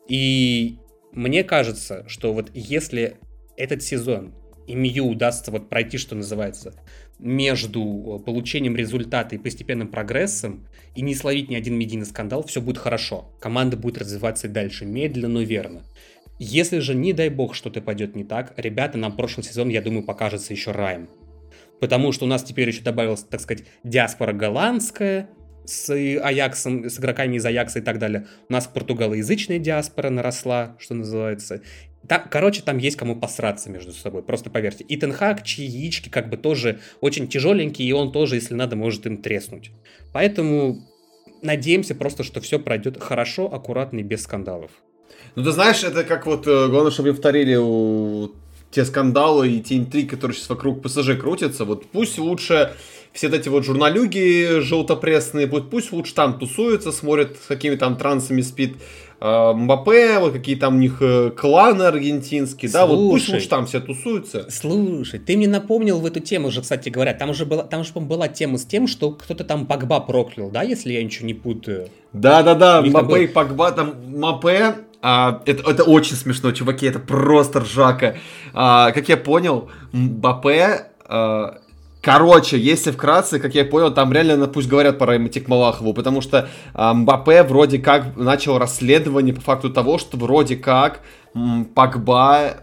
И мне кажется, что вот если этот сезон МЮ удастся вот пройти, что называется, между э, получением результата и постепенным прогрессом, и не словить ни один медийный скандал, все будет хорошо. Команда будет развиваться дальше, медленно, но верно. Если же, не дай бог, что-то пойдет не так, ребята, нам прошлый сезон, я думаю, покажется еще раем. Потому что у нас теперь еще добавилась, так сказать, диаспора голландская, с Аяксом, с игроками из Аякса и так далее. У нас португалоязычная диаспора наросла, что называется. Там, короче, там есть кому посраться между собой, просто поверьте. И Тенхак, чьи яички как бы тоже очень тяжеленькие, и он тоже, если надо, может им треснуть. Поэтому надеемся просто, что все пройдет хорошо, аккуратно и без скандалов. Ну, ты знаешь, это как вот, э, главное, чтобы повторили у те скандалы и те интриги, которые сейчас вокруг ПСЖ крутятся, вот пусть лучше все эти вот журналюги желтопресные, пусть, пусть лучше там тусуются, смотрят, с какими там трансами спит э, Мбаппе, вот какие там у них э, кланы аргентинские, Слушай, да, вот пусть лучше там все тусуются. Слушай, ты мне напомнил в эту тему уже, кстати говоря, там уже была, там же была тема с тем, что кто-то там Погба проклял, да, если я ничего не путаю. Да-да-да, Мбаппе и Погба, там Мбаппе а, это, это очень смешно, чуваки, это просто ржака. А, как я понял, Мбаппе... А, короче, если вкратце, как я понял, там реально пусть говорят про Матик Малахову, потому что а, Мбаппе вроде как начал расследование по факту того, что вроде как м, Пакба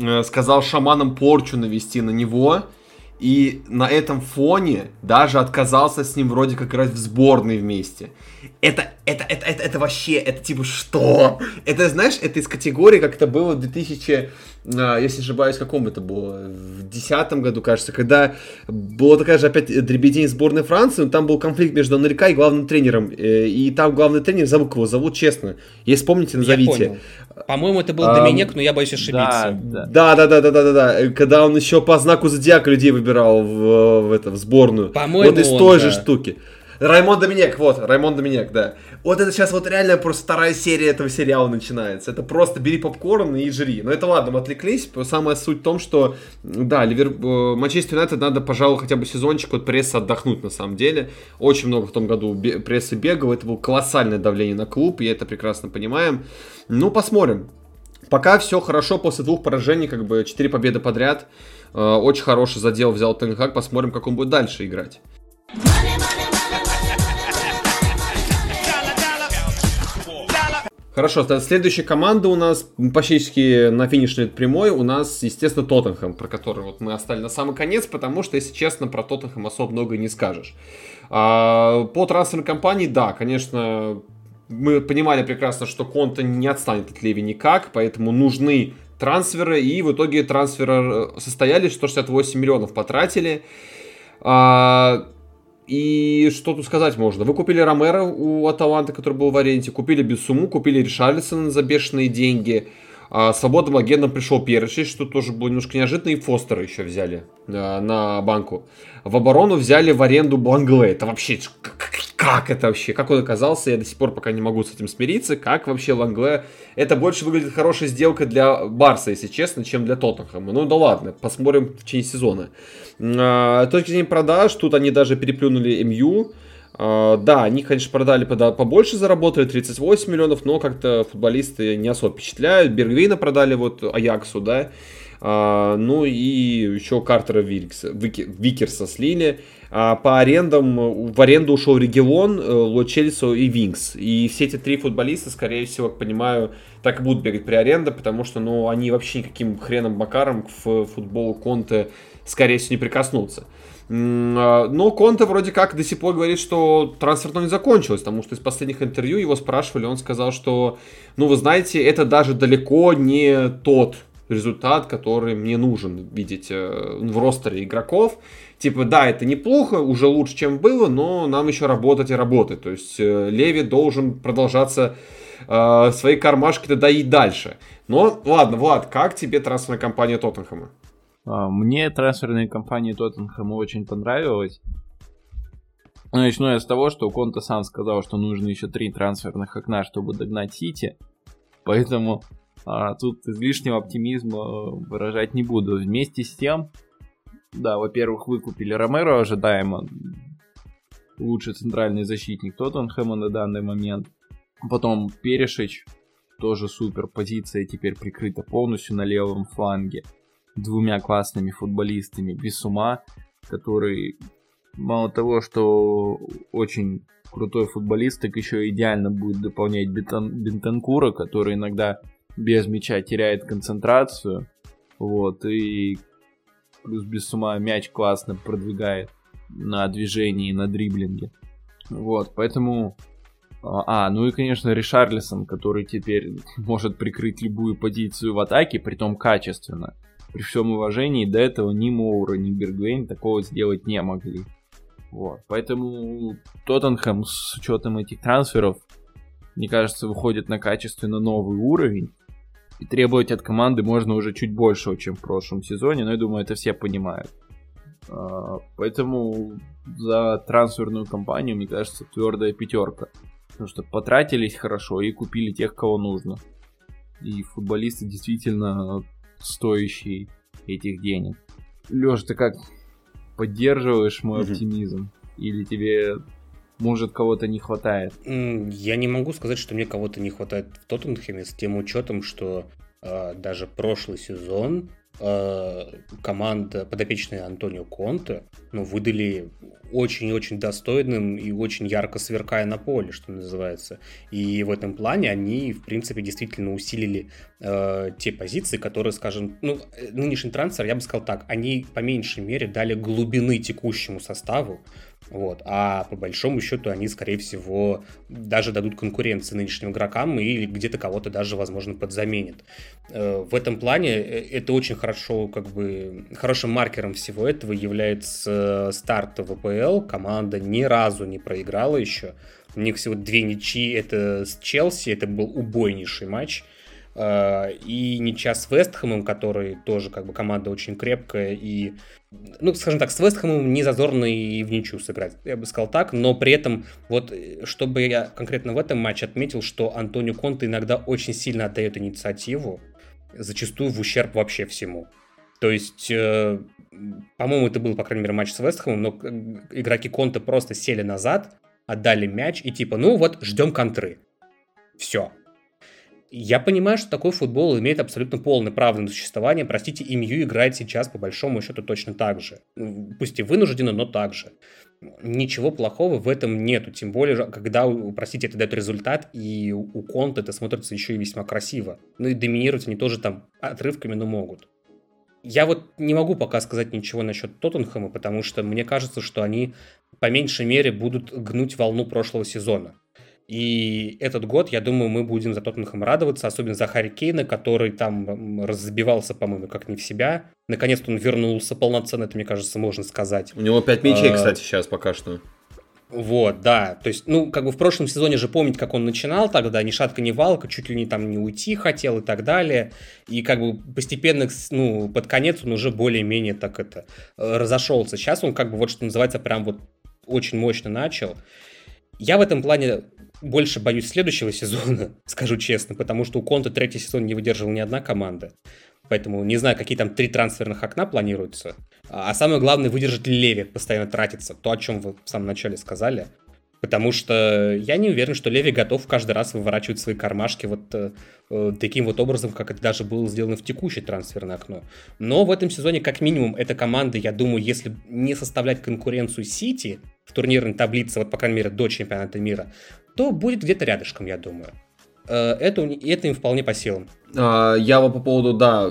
э, сказал шаманам порчу навести на него, и на этом фоне даже отказался с ним вроде как играть в сборной вместе. Это, это, это, это, это вообще, это типа что? Это, знаешь, это из категории, как это было в 2000, а, если не ошибаюсь, каком это было, в десятом году, кажется, когда была такая же опять дребедень сборной Франции, но там был конфликт между Анрика и главным тренером, э, и там главный тренер, забыл кого зовут, честно, если помните, назовите. По-моему, это был а, Доминек, но я боюсь ошибиться. Да, да, да, да, да, да, да, да. Когда он еще по знаку зодиака людей выбирал в, в, это, в сборную. По-моему, вот из той да. же штуки. Раймон Доминек, вот, Раймон Доминек, да. Вот это сейчас вот реально просто вторая серия этого сериала начинается. Это просто бери попкорн и жри. Но это ладно, мы отвлеклись. Самая суть в том, что, да, Ливер... Э, Манчестер Юнайтед надо, пожалуй, хотя бы сезончик от прессы отдохнуть на самом деле. Очень много в том году прессы бегал. Это было колоссальное давление на клуб, и это прекрасно понимаем. Ну, посмотрим. Пока все хорошо после двух поражений, как бы 4 победы подряд. Э, очень хороший задел взял Тенхак. Посмотрим, как он будет дальше играть. Хорошо, следующая команда у нас почти на финишной прямой у нас, естественно, Тоттенхэм, про который вот мы оставили на самый конец, потому что, если честно, про Тоттенхэм особо много не скажешь. А, по трансферной кампании, да, конечно, мы понимали прекрасно, что Конта не отстанет от Леви никак, поэтому нужны трансферы, и в итоге трансферы состоялись, 168 миллионов потратили. А, и что тут сказать можно? Вы купили Ромеро у Аталанта, который был в аренде, купили Бессуму, купили Ришарлисона за бешеные деньги. А свободным агентом пришел Першич, что тоже было немножко неожиданно, и Фостера еще взяли а, на банку. В оборону взяли в аренду Блангле. Это вообще, как это вообще, как он оказался, я до сих пор пока не могу с этим смириться, как вообще Лангле, это больше выглядит хорошей сделкой для Барса, если честно, чем для Тоттенхэма. Ну да ладно, посмотрим в течение сезона. А, с точки зрения продаж, тут они даже переплюнули МЮ, а, да, они, конечно, продали побольше, заработали 38 миллионов, но как-то футболисты не особо впечатляют. Бергвина продали вот Аяксу, да. А, ну и еще Картера Викерса слили. А по арендам, в аренду ушел Регион, э, Ло и Винкс. И все эти три футболиста, скорее всего, как понимаю, так и будут бегать при аренде, потому что, ну, они вообще никаким хреном Бакаром к футболу Конте, скорее всего, не прикоснутся. А, но Конте вроде как до сих пор говорит, что трансфер не закончилось, потому что из последних интервью его спрашивали, он сказал, что, ну, вы знаете, это даже далеко не тот результат, который мне нужен видеть э, в ростере игроков. Типа, да, это неплохо, уже лучше, чем было, но нам еще работать и работать. То есть э, Леви должен продолжаться э, свои кармашки-то доить дальше. Но, ладно, Влад, как тебе трансферная компания Тоттенхэма? А, мне трансферная компания Тоттенхэма очень понравилась. Начну я с того, что Конта сам сказал, что нужно еще три трансферных окна, чтобы догнать Сити. Поэтому а, тут излишнего оптимизма э, выражать не буду. Вместе с тем, да, во-первых, выкупили Ромеро ожидаемо. Лучший центральный защитник Тоттенхэма на данный момент. Потом Перешич, тоже супер. Позиция теперь прикрыта полностью на левом фланге. Двумя классными футболистами. Без ума, который мало того, что очень крутой футболист, так еще идеально будет дополнять Бентанкура, который иногда без мяча теряет концентрацию. Вот, и плюс без ума мяч классно продвигает на движении, на дриблинге. Вот, поэтому А, ну и, конечно, Ришарлисон, который теперь может прикрыть любую позицию в атаке, притом качественно. При всем уважении, до этого ни Моура, ни Бергвейн такого сделать не могли. Вот. Поэтому Тоттенхэм с учетом этих трансферов, мне кажется, выходит на качественно новый уровень. И требовать от команды можно уже чуть больше, чем в прошлом сезоне, но я думаю, это все понимают. А, поэтому за трансферную кампанию, мне кажется, твердая пятерка. Потому что потратились хорошо и купили тех, кого нужно. И футболисты действительно стоящие этих денег. Леш, ты как поддерживаешь мой угу. оптимизм? Или тебе, может, кого-то не хватает? Я не могу сказать, что мне кого-то не хватает в Тоттенхэме с тем учетом, что э, даже прошлый сезон Э, команда подопечная Антонио Конте ну, выдали очень-очень достойным и очень ярко сверкая на поле, что называется. И в этом плане они, в принципе, действительно усилили э, те позиции, которые, скажем, ну, нынешний трансфер, я бы сказал так, они по меньшей мере дали глубины текущему составу, вот. А по большому счету они, скорее всего, даже дадут конкуренции нынешним игрокам и где-то кого-то даже, возможно, подзаменят. Э, в этом плане э, это очень хорошо, как бы, хорошим маркером всего этого является старт ВПЛ. Команда ни разу не проиграла еще. У них всего две ничьи, это с Челси, это был убойнейший матч. И ничья с Вестхэмом, который тоже как бы команда очень крепкая и ну, скажем так, с Вестхэмом не зазорно и в ничью сыграть, я бы сказал так, но при этом, вот, чтобы я конкретно в этом матче отметил, что Антонио Конте иногда очень сильно отдает инициативу, зачастую в ущерб вообще всему. То есть, э, по-моему, это был, по крайней мере, матч с Вестхэмом, но игроки Конте просто сели назад, отдали мяч и типа, ну вот, ждем контры. Все. Я понимаю, что такой футбол имеет абсолютно полное право на существование. Простите, ИМЮ играет сейчас по большому счету точно так же. Пусть и вынужденно, но так же. Ничего плохого в этом нету. Тем более, когда, простите, это дает результат, и у Конта это смотрится еще и весьма красиво. Ну и доминировать они тоже там отрывками, но могут. Я вот не могу пока сказать ничего насчет Тоттенхэма, потому что мне кажется, что они по меньшей мере будут гнуть волну прошлого сезона. И этот год, я думаю, мы будем за Тоттенхэм радоваться, особенно за Харри Кейна, который там разбивался, по-моему, как не в себя. Наконец-то он вернулся полноценно, это, мне кажется, можно сказать. У него 5 мячей, а, кстати, сейчас пока что. Вот, да. То есть, ну, как бы в прошлом сезоне же помнить, как он начинал тогда, ни шатка, ни валка, чуть ли не там не уйти хотел и так далее. И как бы постепенно, ну, под конец он уже более-менее так это э, разошелся. Сейчас он как бы вот что называется прям вот очень мощно начал. Я в этом плане больше боюсь следующего сезона, скажу честно, потому что у Конта третий сезон не выдерживал ни одна команда. Поэтому не знаю, какие там три трансферных окна планируются. А самое главное, выдержит ли Леви постоянно тратиться. То, о чем вы в самом начале сказали. Потому что я не уверен, что Леви готов каждый раз выворачивать свои кармашки вот э, э, таким вот образом, как это даже было сделано в текущее трансферное окно. Но в этом сезоне, как минимум, эта команда, я думаю, если не составлять конкуренцию Сити в турнирной таблице, вот по крайней мере до чемпионата мира, то будет где-то рядышком, я думаю. Э, это, это им вполне по силам. А, я по поводу, да,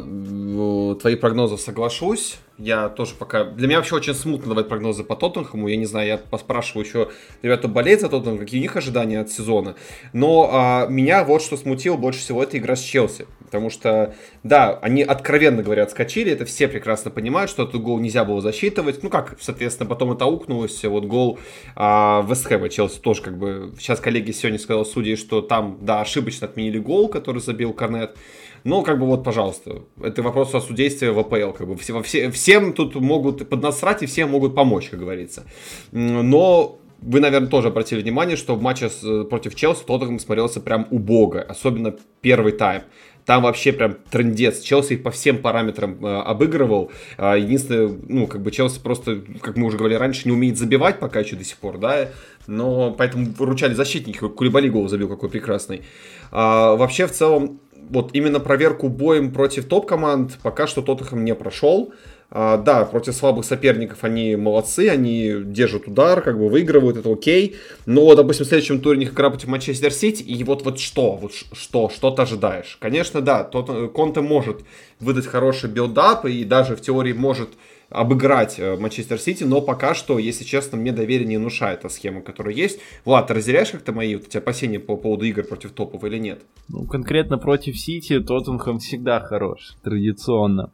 твоих прогнозов соглашусь. Я тоже пока... Для меня вообще очень смутно давать прогнозы по Тоттенхэму. Я не знаю, я поспрашиваю еще ребят, кто болеет за Тоттенхэм, какие у них ожидания от сезона. Но а, меня вот что смутило больше всего, это игра с Челси. Потому что, да, они откровенно говоря отскочили, это все прекрасно понимают, что этот гол нельзя было засчитывать. Ну как, соответственно, потом это аукнулось, вот гол а, Вестхэма Челси тоже как бы... Сейчас коллеги сегодня сказал судьи, что там, да, ошибочно отменили гол, который забил Корнет. Но, как бы, вот, пожалуйста, это вопрос о судействе в АПЛ. Как бы, все, все, всем тут могут поднасрать и всем могут помочь, как говорится. Но вы, наверное, тоже обратили внимание, что в матче с, против Челси Тоттенхэм смотрелся прям убого, особенно первый тайм. Там вообще прям трендец. Челси их по всем параметрам э, обыгрывал. Э, единственное, ну, как бы Челси просто, как мы уже говорили раньше, не умеет забивать пока еще до сих пор, да. Но поэтому выручали защитники. Кулебали гол забил, какой прекрасный. А, вообще, в целом, вот именно проверку боем против топ-команд пока что Тоттенхэм не прошел. А, да, против слабых соперников они молодцы, они держат удар, как бы выигрывают, это окей. Но, допустим, в следующем туре у них игра против Манчестер Сити, и вот, вот что, вот что, что ты ожидаешь? Конечно, да, тот, Конте может выдать хороший build-up, и даже в теории может обыграть э, Манчестер Сити, но пока что, если честно, мне доверие не внушает та схема, которая есть. Влад, ты разделяешь как-то мои вот эти опасения по поводу игр против топов или нет? Ну, конкретно против Сити Тоттенхэм всегда хорош, традиционно.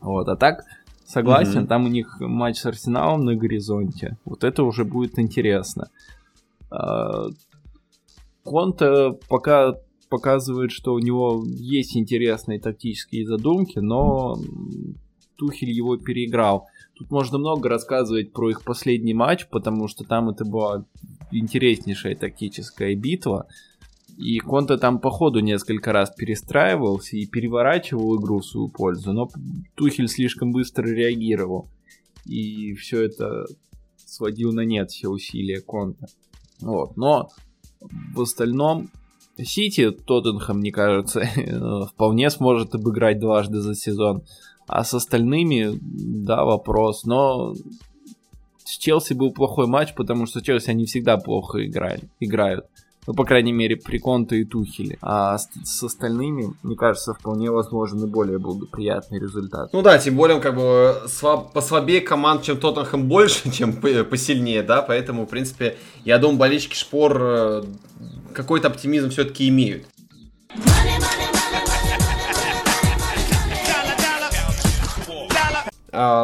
Вот, а так, согласен, угу. там у них матч с Арсеналом на горизонте. Вот это уже будет интересно. А, Конта пока показывает, что у него есть интересные тактические задумки, но Тухель его переиграл. Тут можно много рассказывать про их последний матч, потому что там это была интереснейшая тактическая битва. И Конта там по ходу несколько раз перестраивался и переворачивал игру в свою пользу, но Тухель слишком быстро реагировал. И все это сводил на нет все усилия Конта. Вот. Но в остальном Сити Тоттенхэм, мне кажется, вполне сможет обыграть дважды за сезон. А с остальными, да, вопрос. Но с Челси был плохой матч, потому что Челси они всегда плохо играли, играют. Ну, по крайней мере, при Конте и Тухеле. А с, с остальными, мне кажется, вполне возможен и более благоприятный результат. Ну да, тем более, как бы, слаб, послабее команд, чем Тоттенхэм больше, чем посильнее, да, поэтому, в принципе, я думаю, болельщики Шпор э, какой-то оптимизм все-таки имеют. А,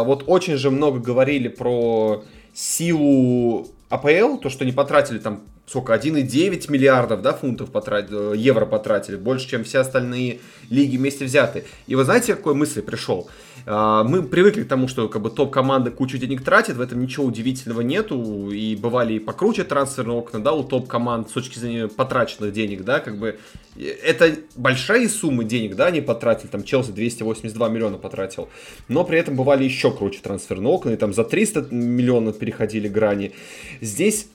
вот очень же много говорили про силу АПЛ, то, что не потратили там сколько, 1,9 миллиардов да, фунтов потратили, э, евро потратили, больше, чем все остальные лиги вместе взяты. И вы знаете, какой мысли пришел? А, мы привыкли к тому, что как бы топ-команда кучу денег тратит, в этом ничего удивительного нету, и бывали и покруче трансферные окна, да, у топ-команд с точки зрения потраченных денег, да, как бы. Это большие суммы денег, да, они потратили, там Челси 282 миллиона потратил, но при этом бывали еще круче трансферные окна, и там за 300 миллионов переходили грани. Здесь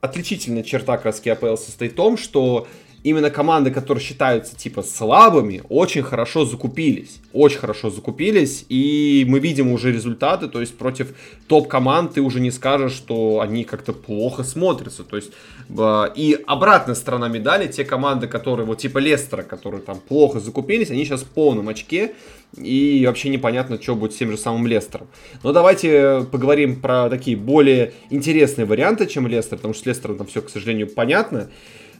отличительная черта краски АПЛ состоит в том, что именно команды, которые считаются типа слабыми, очень хорошо закупились. Очень хорошо закупились, и мы видим уже результаты, то есть против топ-команд ты уже не скажешь, что они как-то плохо смотрятся. То есть и обратная сторона медали, те команды, которые вот типа Лестера, которые там плохо закупились, они сейчас в полном очке, и вообще непонятно, что будет с тем же самым Лестером. Но давайте поговорим про такие более интересные варианты, чем Лестер, потому что с Лестером там все, к сожалению, понятно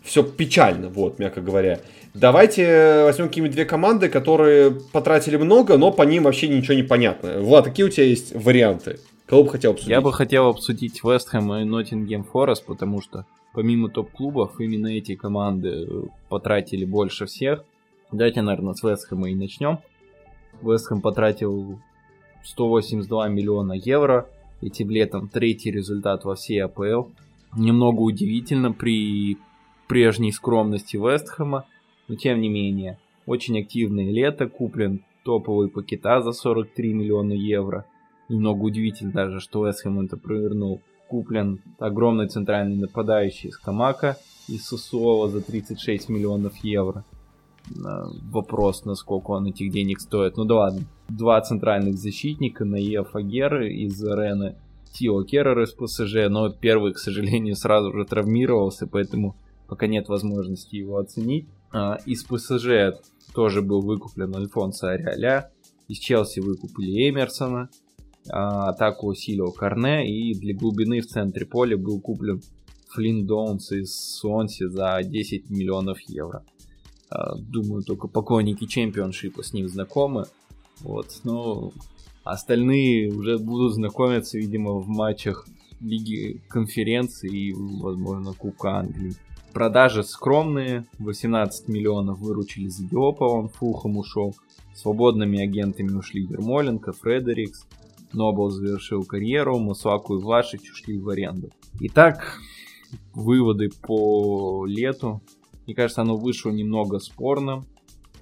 все печально, вот, мягко говоря. Давайте возьмем какие-нибудь две команды, которые потратили много, но по ним вообще ничего не понятно. Влад, какие у тебя есть варианты? Кого бы хотел обсудить? Я бы хотел обсудить Вестхэм и Ноттингем Форест, потому что помимо топ-клубов именно эти команды потратили больше всех. Давайте, наверное, с Вестхэма и начнем. Вестхэм потратил 182 миллиона евро. Этим летом третий результат во всей АПЛ. Немного удивительно при прежней скромности Вестхэма, но тем не менее, очень активное лето, куплен топовый пакета за 43 миллиона евро. Немного удивительно даже, что Вестхэм это провернул. Куплен огромный центральный нападающий из Камака из Сосуола за 36 миллионов евро. Вопрос, насколько он этих денег стоит. Ну да ладно. Два центральных защитника, Наев Агер из Рены, Тио Керрер из ПСЖ, но первый, к сожалению, сразу же травмировался, поэтому пока нет возможности его оценить. А, из ПСЖ тоже был выкуплен Альфонсо Ариаля. Из Челси выкупили Эмерсона. А, атаку усилил Корне. И для глубины в центре поля был куплен Флинн Доунс из Суонси за 10 миллионов евро. А, думаю, только поклонники чемпионшипа с ним знакомы. Вот, но остальные уже будут знакомиться, видимо, в матчах Лиги конференции и, возможно, Кубка Англии. Продажи скромные, 18 миллионов выручили за Диопа, он Фулхам ушел. Свободными агентами ушли Ермоленко, Фредерикс, Нобл завершил карьеру, Мусаку и Влашич ушли в аренду. Итак, выводы по лету. Мне кажется, оно вышло немного спорно.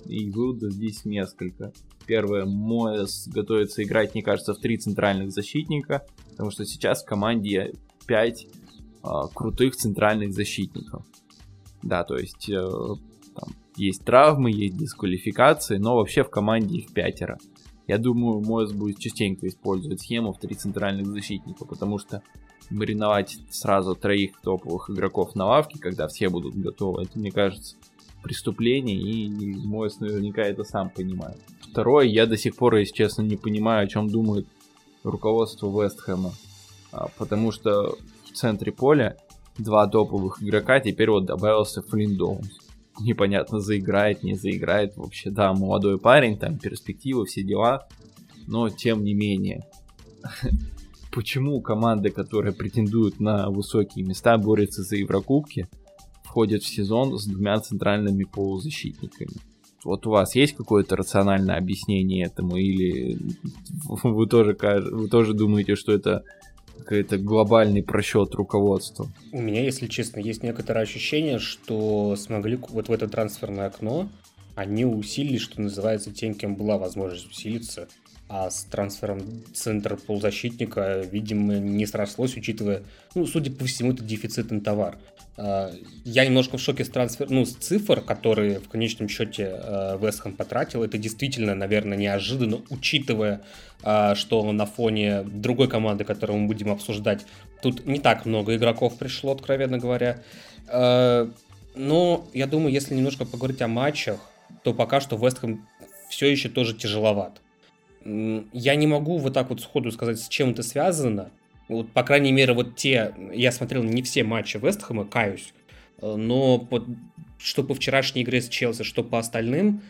И выводов здесь несколько. Первое, Моэс готовится играть, мне кажется, в три центральных защитника. Потому что сейчас в команде 5 а, крутых центральных защитников. Да, то есть э, там, есть травмы, есть дисквалификации, но вообще в команде их пятеро. Я думаю, Моэс будет частенько использовать схему в три центральных защитника, потому что мариновать сразу троих топовых игроков на лавке, когда все будут готовы, это, мне кажется, преступление, и Моэс наверняка это сам понимает. Второе, я до сих пор, если честно, не понимаю, о чем думают руководство Вестхэма. А, потому что в центре поля два топовых игрока, теперь вот добавился Флинн Доунс. Непонятно, заиграет, не заиграет. Вообще, да, молодой парень, там перспективы, все дела. Но, тем не менее, почему команды, которые претендуют на высокие места, борются за Еврокубки, входят в сезон с двумя центральными полузащитниками? Вот у вас есть какое-то рациональное объяснение этому, или вы тоже, вы тоже думаете, что это какой-то глобальный просчет руководства. У меня, если честно, есть некоторое ощущение, что смогли вот в это трансферное окно они усилили, что называется, тем, кем была возможность усилиться. А с трансфером центра полузащитника, видимо, не срослось, учитывая, ну, судя по всему, это дефицитный товар. А, я немножко в шоке с трансфер, ну, с цифр, которые в конечном счете а, Вестхэм потратил. Это действительно, наверное, неожиданно, учитывая, а, что на фоне другой команды, которую мы будем обсуждать, тут не так много игроков пришло, откровенно говоря. Но я думаю, если немножко поговорить о матчах, то пока что Вестхэм все еще тоже тяжеловат. Я не могу вот так вот сходу сказать, с чем это связано, вот, по крайней мере, вот те, я смотрел не все матчи Вестхэма, каюсь, э, но по, что по вчерашней игре с Челси, что по остальным,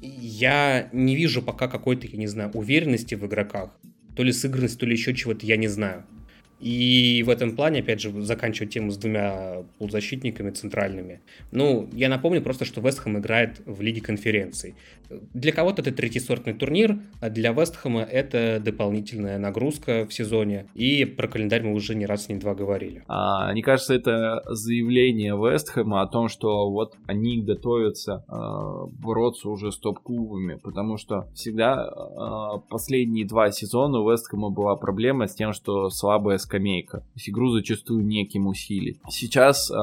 я не вижу пока какой-то, я не знаю, уверенности в игроках. То ли сыгранность, то ли еще чего-то, я не знаю. И в этом плане, опять же, заканчивать тему с двумя полузащитниками центральными. Ну, я напомню просто, что Вестхэм играет в Лиге конференций. Для кого-то это третьесортный турнир, а для Вестхэма это дополнительная нагрузка в сезоне. И про календарь мы уже не раз, не два говорили. А, мне кажется, это заявление Вестхэма о том, что вот они готовятся э, бороться уже с топ-клубами, потому что всегда э, последние два сезона у Вестхэма была проблема с тем, что слабая скамейка. То есть игру зачастую неким усилить. Сейчас э,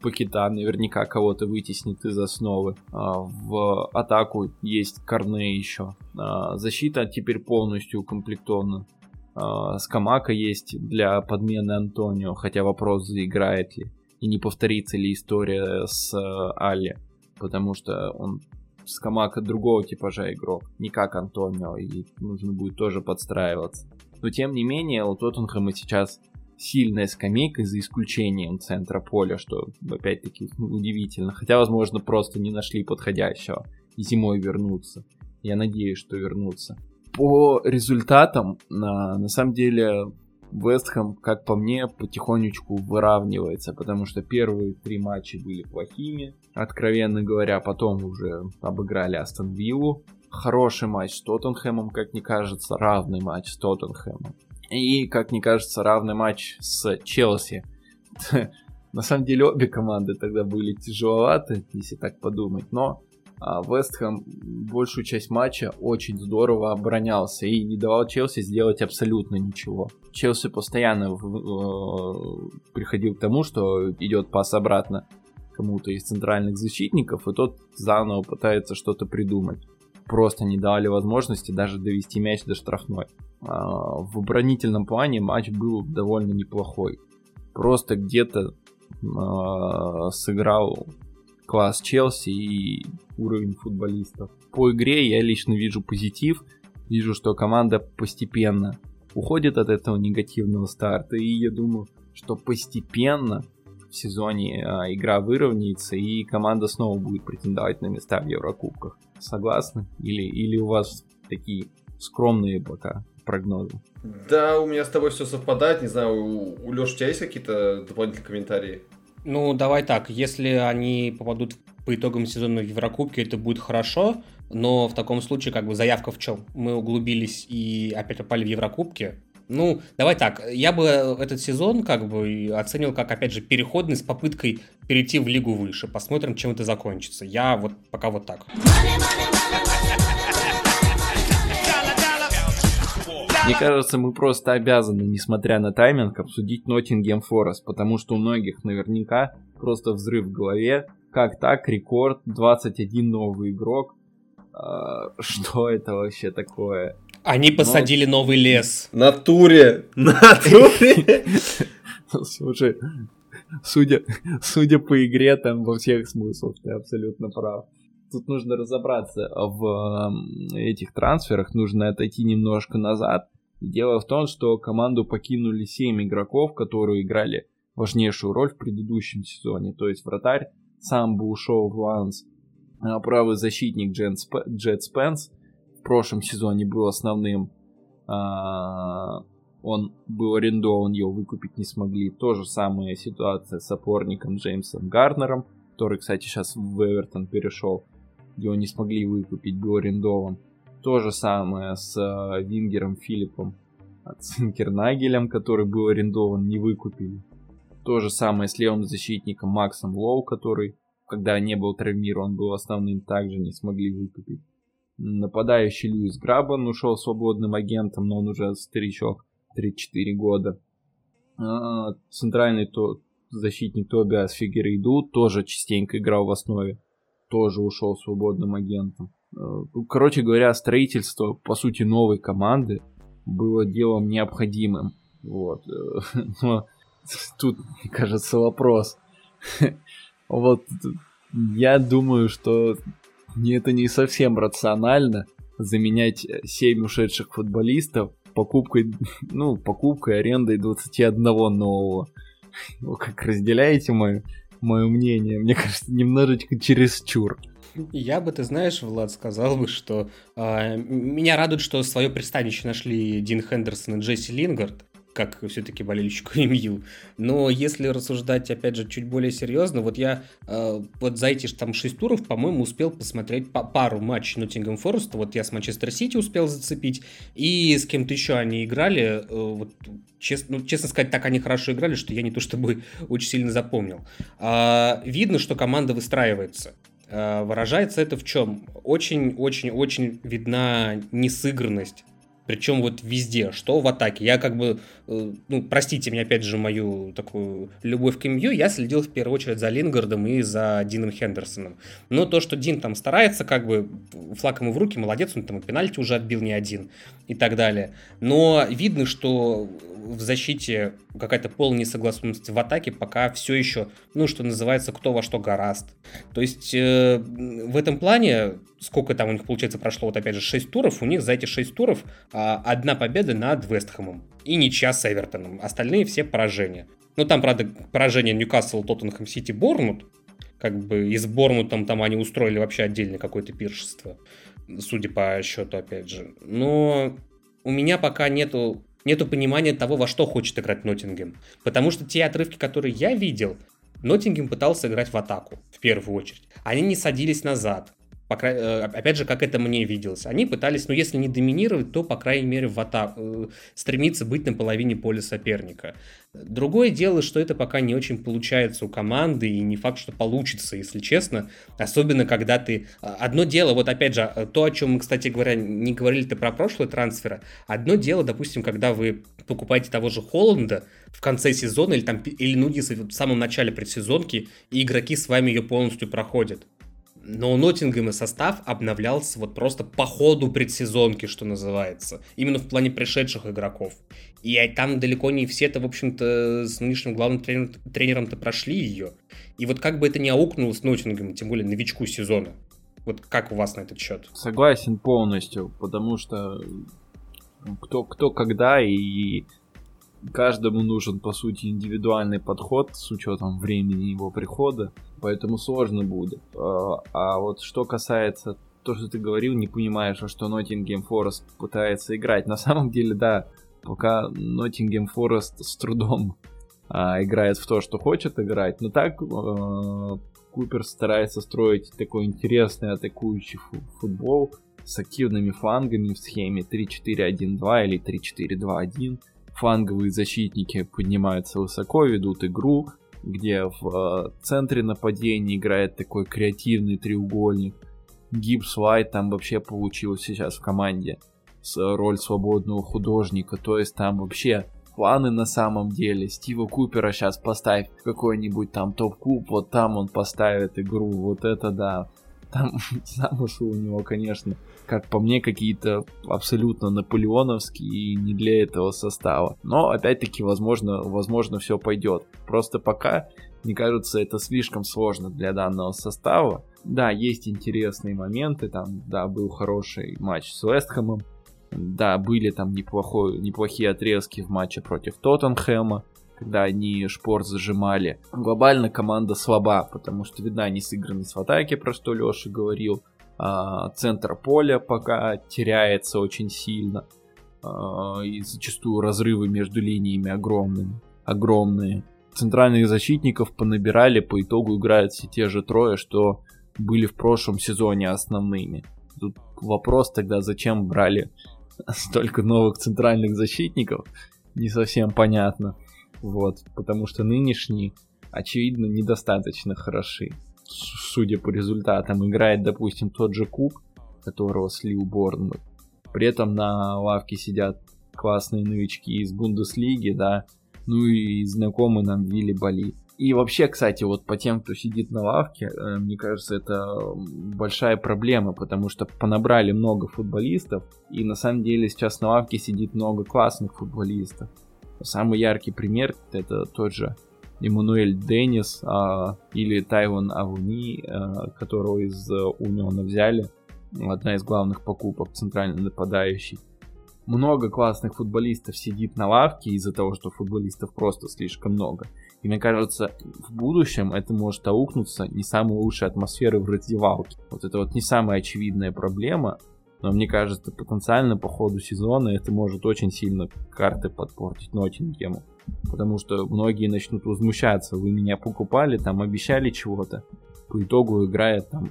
Пакета наверняка кого-то вытеснит из основы. Э, в атаку есть Корне еще. Э, защита теперь полностью укомплектована. Э, Скамака есть для подмены Антонио, хотя вопрос, заиграет ли. И не повторится ли история с э, Алли. Потому что он Скамака другого типажа игрок, не как Антонио, и нужно будет тоже подстраиваться. Но тем не менее, у Тоттенхэма сейчас сильная скамейка за исключением центра поля, что опять-таки удивительно. Хотя, возможно, просто не нашли подходящего и зимой вернуться. Я надеюсь, что вернутся. По результатам, на, на самом деле, Вестхэм, как по мне, потихонечку выравнивается, потому что первые три матча были плохими, откровенно говоря, потом уже обыграли Астон Виллу, хороший матч с Тоттенхэмом, как мне кажется, равный матч с Тоттенхэмом. И, как мне кажется, равный матч с Челси. На самом деле обе команды тогда были тяжеловаты, если так подумать, но а, Вестхэм большую часть матча очень здорово оборонялся и не давал Челси сделать абсолютно ничего. Челси постоянно в, э, приходил к тому, что идет пас обратно кому-то из центральных защитников, и тот заново пытается что-то придумать просто не дали возможности даже довести мяч до штрафной. А, в оборонительном плане матч был довольно неплохой. Просто где-то а, сыграл класс Челси и уровень футболистов. По игре я лично вижу позитив, вижу, что команда постепенно уходит от этого негативного старта, и я думаю, что постепенно в сезоне а, игра выровняется, и команда снова будет претендовать на места в Еврокубках. Согласны? Или, или у вас такие скромные пока прогнозы? Да, у меня с тобой все совпадает. Не знаю, у, у Леши у тебя есть какие-то дополнительные комментарии? Ну, давай так. Если они попадут по итогам сезона в Еврокубке, это будет хорошо. Но в таком случае, как бы заявка в чем? Мы углубились и опять попали в Еврокубки. Ну, давай так, я бы этот сезон как бы оценил как, опять же, переходный с попыткой перейти в лигу выше. Посмотрим, чем это закончится. Я вот пока вот так. Мне кажется, мы просто обязаны, несмотря на тайминг, обсудить Ноттингем Форест, потому что у многих наверняка просто взрыв в голове. Как так, рекорд, 21 новый игрок. А, что это вообще такое? Они посадили Но... новый лес. Натуре! Натуре! Слушай, судя, судя по игре, там во всех смыслах ты абсолютно прав. тут нужно разобраться в этих трансферах, нужно отойти немножко назад. Дело в том, что команду покинули 7 игроков, которые играли важнейшую роль в предыдущем сезоне. То есть вратарь сам бы ушел в Ланс, а правый защитник Джет Спенс прошлом сезоне был основным. А, он был арендован, его выкупить не смогли. То же самая ситуация с опорником Джеймсом Гарднером, который, кстати, сейчас в Эвертон перешел. Его не смогли выкупить, был арендован. То же самое с э, Вингером Филиппом Цинкернагелем, который был арендован, не выкупили. То же самое с левым защитником Максом Лоу, который, когда не был травмирован, был основным, также не смогли выкупить. Нападающий Льюис Грабан ушел свободным агентом, но он уже старичок, 34 года. А, центральный то, защитник Тобиас Фигерейду тоже частенько играл в основе, тоже ушел свободным агентом. Э, ну, короче говоря, строительство, по сути, новой команды было делом необходимым. Вот. Но тут, мне кажется, вопрос. Вот я думаю, что это не совсем рационально заменять 7 ушедших футболистов покупкой, ну, покупкой, арендой 21 нового. Вы как разделяете мое, мое мнение? Мне кажется, немножечко чересчур. Я бы, ты знаешь, Влад, сказал бы, что э, меня радует, что свое пристанище нашли Дин Хендерсон и Джесси Лингард как все-таки болельщику МЮ. Но если рассуждать, опять же, чуть более серьезно, вот я э, вот за эти там шесть туров, по-моему, успел посмотреть по пару матчей Ноттингем Фореста. Вот я с Манчестер Сити успел зацепить, и с кем-то еще они играли. Э, вот, честно, ну, честно сказать, так они хорошо играли, что я не то чтобы очень сильно запомнил. Э, видно, что команда выстраивается. Э, выражается это в чем? Очень-очень-очень видна несыгранность причем вот везде, что в атаке. Я как бы, э, ну, простите мне опять же мою такую любовь к МЮ, я следил в первую очередь за Лингардом и за Дином Хендерсоном. Но то, что Дин там старается, как бы, флаг ему в руки, молодец, он там и пенальти уже отбил не один и так далее. Но видно, что в защите какая-то полная несогласованность в атаке пока все еще, ну, что называется, кто во что гораст. То есть э, в этом плане, сколько там у них, получается, прошло, вот опять же, 6 туров, у них за эти 6 туров э, одна победа над Вестхэмом и ничья с Эвертоном. Остальные все поражения. Ну, там, правда, поражение Ньюкасл, Тоттенхэм, Сити, Борнмут. Как бы и с Борнмутом там они устроили вообще отдельное какое-то пиршество. Судя по счету, опять же. Но у меня пока нету нету понимания того, во что хочет играть Ноттингем. Потому что те отрывки, которые я видел, Ноттингем пытался играть в атаку, в первую очередь. Они не садились назад. По, э, опять же, как это мне виделось. Они пытались, ну, если не доминировать, то, по крайней мере, в атаку, э, стремиться быть на половине поля соперника. Другое дело, что это пока не очень получается у команды, и не факт, что получится, если честно. Особенно, когда ты... А, одно дело, вот опять же, то, о чем мы, кстати говоря, не говорили-то про прошлые трансферы. Одно дело, допустим, когда вы покупаете того же Холланда в конце сезона, или там, или Нудиса в самом начале предсезонки, и игроки с вами ее полностью проходят. Но у Ноттингема состав обновлялся вот просто по ходу предсезонки, что называется. Именно в плане пришедших игроков. И там далеко не все-то, в общем-то, с нынешним главным тренер, тренером-то прошли ее. И вот как бы это не аукнуло с Ноттингемом, тем более новичку сезона. Вот как у вас на этот счет? Согласен полностью, потому что кто, кто когда и каждому нужен, по сути, индивидуальный подход с учетом времени его прихода, поэтому сложно будет. А, а вот что касается то, что ты говорил, не понимаешь, а что Ноттингем Форест пытается играть. На самом деле, да, пока Ноттингем Форест с трудом а, играет в то, что хочет играть, но так а, Купер старается строить такой интересный атакующий футбол с активными флангами в схеме 3-4-1-2 или 3-4-2-1 фланговые защитники поднимаются высоко, ведут игру, где в э, центре нападения играет такой креативный треугольник. Гибс Уайт там вообще получил сейчас в команде с роль свободного художника, то есть там вообще планы на самом деле. Стива Купера сейчас поставь какой-нибудь там топ-куб, вот там он поставит игру, вот это да. Там замыслы у него, конечно, как по мне, какие-то абсолютно наполеоновские и не для этого состава. Но, опять-таки, возможно, возможно, все пойдет. Просто пока Мне кажется, это слишком сложно для данного состава. Да, есть интересные моменты, там, да, был хороший матч с Вестхэмом, да, были там неплохой, неплохие отрезки в матче против Тоттенхэма, когда они шпор зажимали. Глобально команда слаба, потому что видна несыгранность в атаке, про что Леша говорил. А, центр поля пока теряется очень сильно. А, и зачастую разрывы между линиями огромные. огромные. Центральных защитников понабирали, по итогу играют все те же трое, что были в прошлом сезоне основными. Тут вопрос тогда, зачем брали столько новых центральных защитников, не совсем понятно. Вот, потому что нынешние, очевидно, недостаточно хороши. Судя по результатам, играет, допустим, тот же Кук, которого слил Борнмут. При этом на лавке сидят классные новички из Бундеслиги, да, ну и знакомый нам Вилли Бали. И вообще, кстати, вот по тем, кто сидит на лавке, э, мне кажется, это большая проблема, потому что понабрали много футболистов, и на самом деле сейчас на лавке сидит много классных футболистов. Самый яркий пример это тот же Эммануэль Деннис а, или Тайван Авуни, а, которого из Униона взяли. Одна из главных покупок центральный нападающий. Много классных футболистов сидит на лавке из-за того, что футболистов просто слишком много. И мне кажется, в будущем это может аукнуться не самой лучшей атмосферы в раздевалке. Вот это вот не самая очевидная проблема, но мне кажется, потенциально по ходу сезона это может очень сильно карты подпортить Ноттингему. Потому что многие начнут возмущаться. Вы меня покупали, там обещали чего-то. По итогу играет там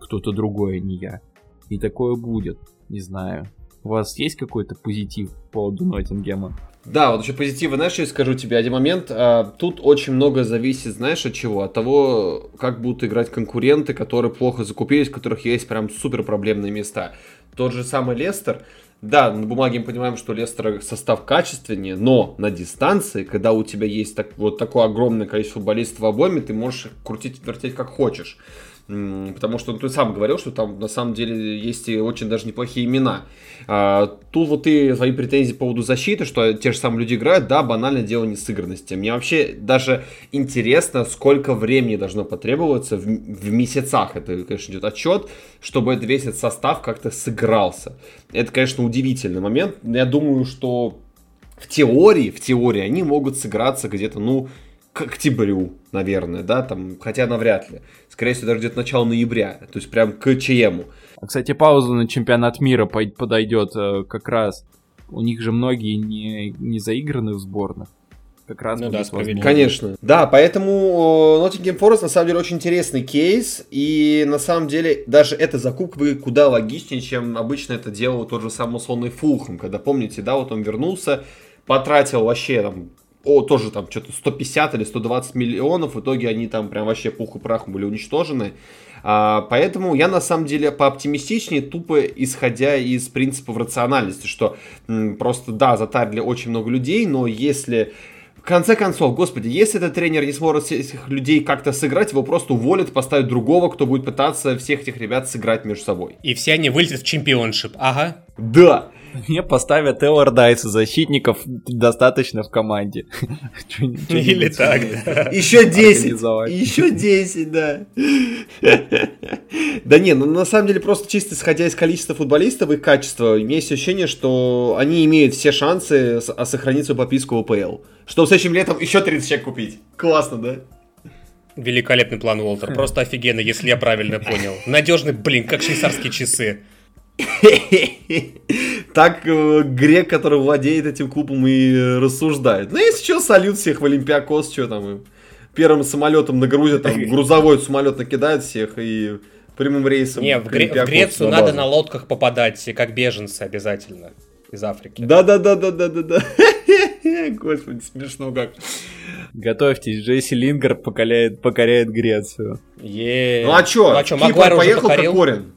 кто-то другой, а не я. И такое будет. Не знаю. У вас есть какой-то позитив по поводу Ноттингема? Да, вот еще позитивы, знаешь, я скажу тебе один момент. А, тут очень много зависит, знаешь, от чего? От того, как будут играть конкуренты, которые плохо закупились, у которых есть прям супер проблемные места. Тот же самый Лестер, да, на бумаге мы понимаем, что Лестер состав качественнее, но на дистанции, когда у тебя есть так, вот такое огромное количество футболистов в обойме, ты можешь крутить, вертеть как хочешь. Потому что ну, ты сам говорил, что там на самом деле есть и очень даже неплохие имена. А, тут вот ты свои претензии по поводу защиты, что те же самые люди играют, да, банальное дело не сыгранности. Мне вообще даже интересно, сколько времени должно потребоваться в, в месяцах, это, конечно, идет отчет, чтобы этот весь этот состав как-то сыгрался. Это, конечно, удивительный момент. Я думаю, что в теории, в теории они могут сыграться где-то, ну, к октябрю, наверное, да, там, хотя навряд ли. Скорее всего, даже где-то начало ноября, то есть прям к ЧМу. А, кстати, пауза на чемпионат мира подойдет э, как раз. У них же многие не, не заиграны в сборных. Как раз ну да, Конечно. Да, поэтому Nottingham Forest на самом деле очень интересный кейс. И на самом деле даже эта закупка куда логичнее, чем обычно это делал тот же самый условный Фулхам. Когда помните, да, вот он вернулся, потратил вообще там о, тоже там что-то 150 или 120 миллионов, в итоге они там прям вообще пух и прахом были уничтожены. А, поэтому я на самом деле пооптимистичнее, тупо исходя из принципов рациональности, что м, просто да, затарили очень много людей, но если в конце концов, господи, если этот тренер не сможет этих людей как-то сыграть, его просто уволят, поставят другого, кто будет пытаться всех этих ребят сыграть между собой. И все они вылетят в чемпионшип, ага. Да. Мне поставят Эллар Дайса, защитников достаточно в команде. Или так, Еще 10. Еще 10, да. Да не, ну на самом деле просто чисто исходя из количества футболистов и качества, есть ощущение, что они имеют все шансы сохранить свою подписку в АПЛ. Что в следующем летом еще 30 человек купить. Классно, да? Великолепный план, Уолтер. Просто офигенно, если я правильно понял. Надежный, блин, как швейцарские часы. Так э, грек, который владеет этим клубом и рассуждает. Ну, если что, салют всех в Олимпиакос, что там, первым самолетом нагрузят, там, грузовой самолет накидает всех и прямым рейсом. Не, в, Гре- в Грецию на надо на лодках попадать, как беженцы обязательно из Африки. Да-да-да-да-да-да. Господи, смешно как. Готовьтесь, Джесси Лингер покоряет, покоряет Грецию. Е-е-е. Ну а чё, ну, а чё Кипр поехал как Корин.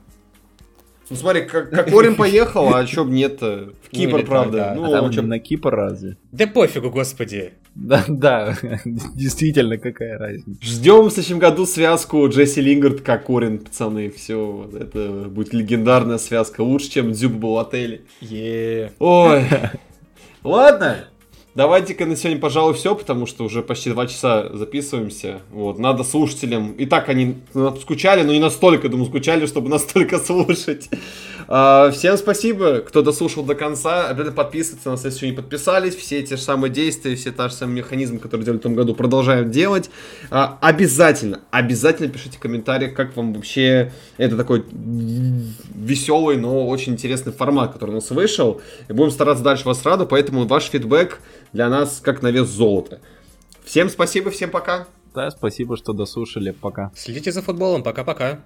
Ну смотри, как, как Корин поехал, а чё б нет В Кипр, ну, правда. Да. Ну, а там чё... на Кипр разве? Да пофигу, господи. Да, да, действительно, какая разница. Ждем в следующем году связку Джесси Лингард как Корин, пацаны. Все, это будет легендарная связка. Лучше, чем Дзюб был в отеле. Ой. Ладно. Давайте-ка на сегодня, пожалуй, все, потому что уже почти два часа записываемся. Вот, надо слушателям. И так они скучали, но не настолько, думаю, скучали, чтобы настолько слушать. А, всем спасибо, кто дослушал до конца. Обязательно подписываться на нас, если еще не подписались. Все те же самые действия, все те же самые механизмы, которые делали в том году, продолжаем делать. А, обязательно, обязательно пишите в комментариях, как вам вообще это такой веселый, но очень интересный формат, который у нас вышел. И будем стараться дальше вас радовать, поэтому ваш фидбэк для нас как на вес золота. Всем спасибо, всем пока. Да, спасибо, что дослушали. Пока. Следите за футболом. Пока-пока.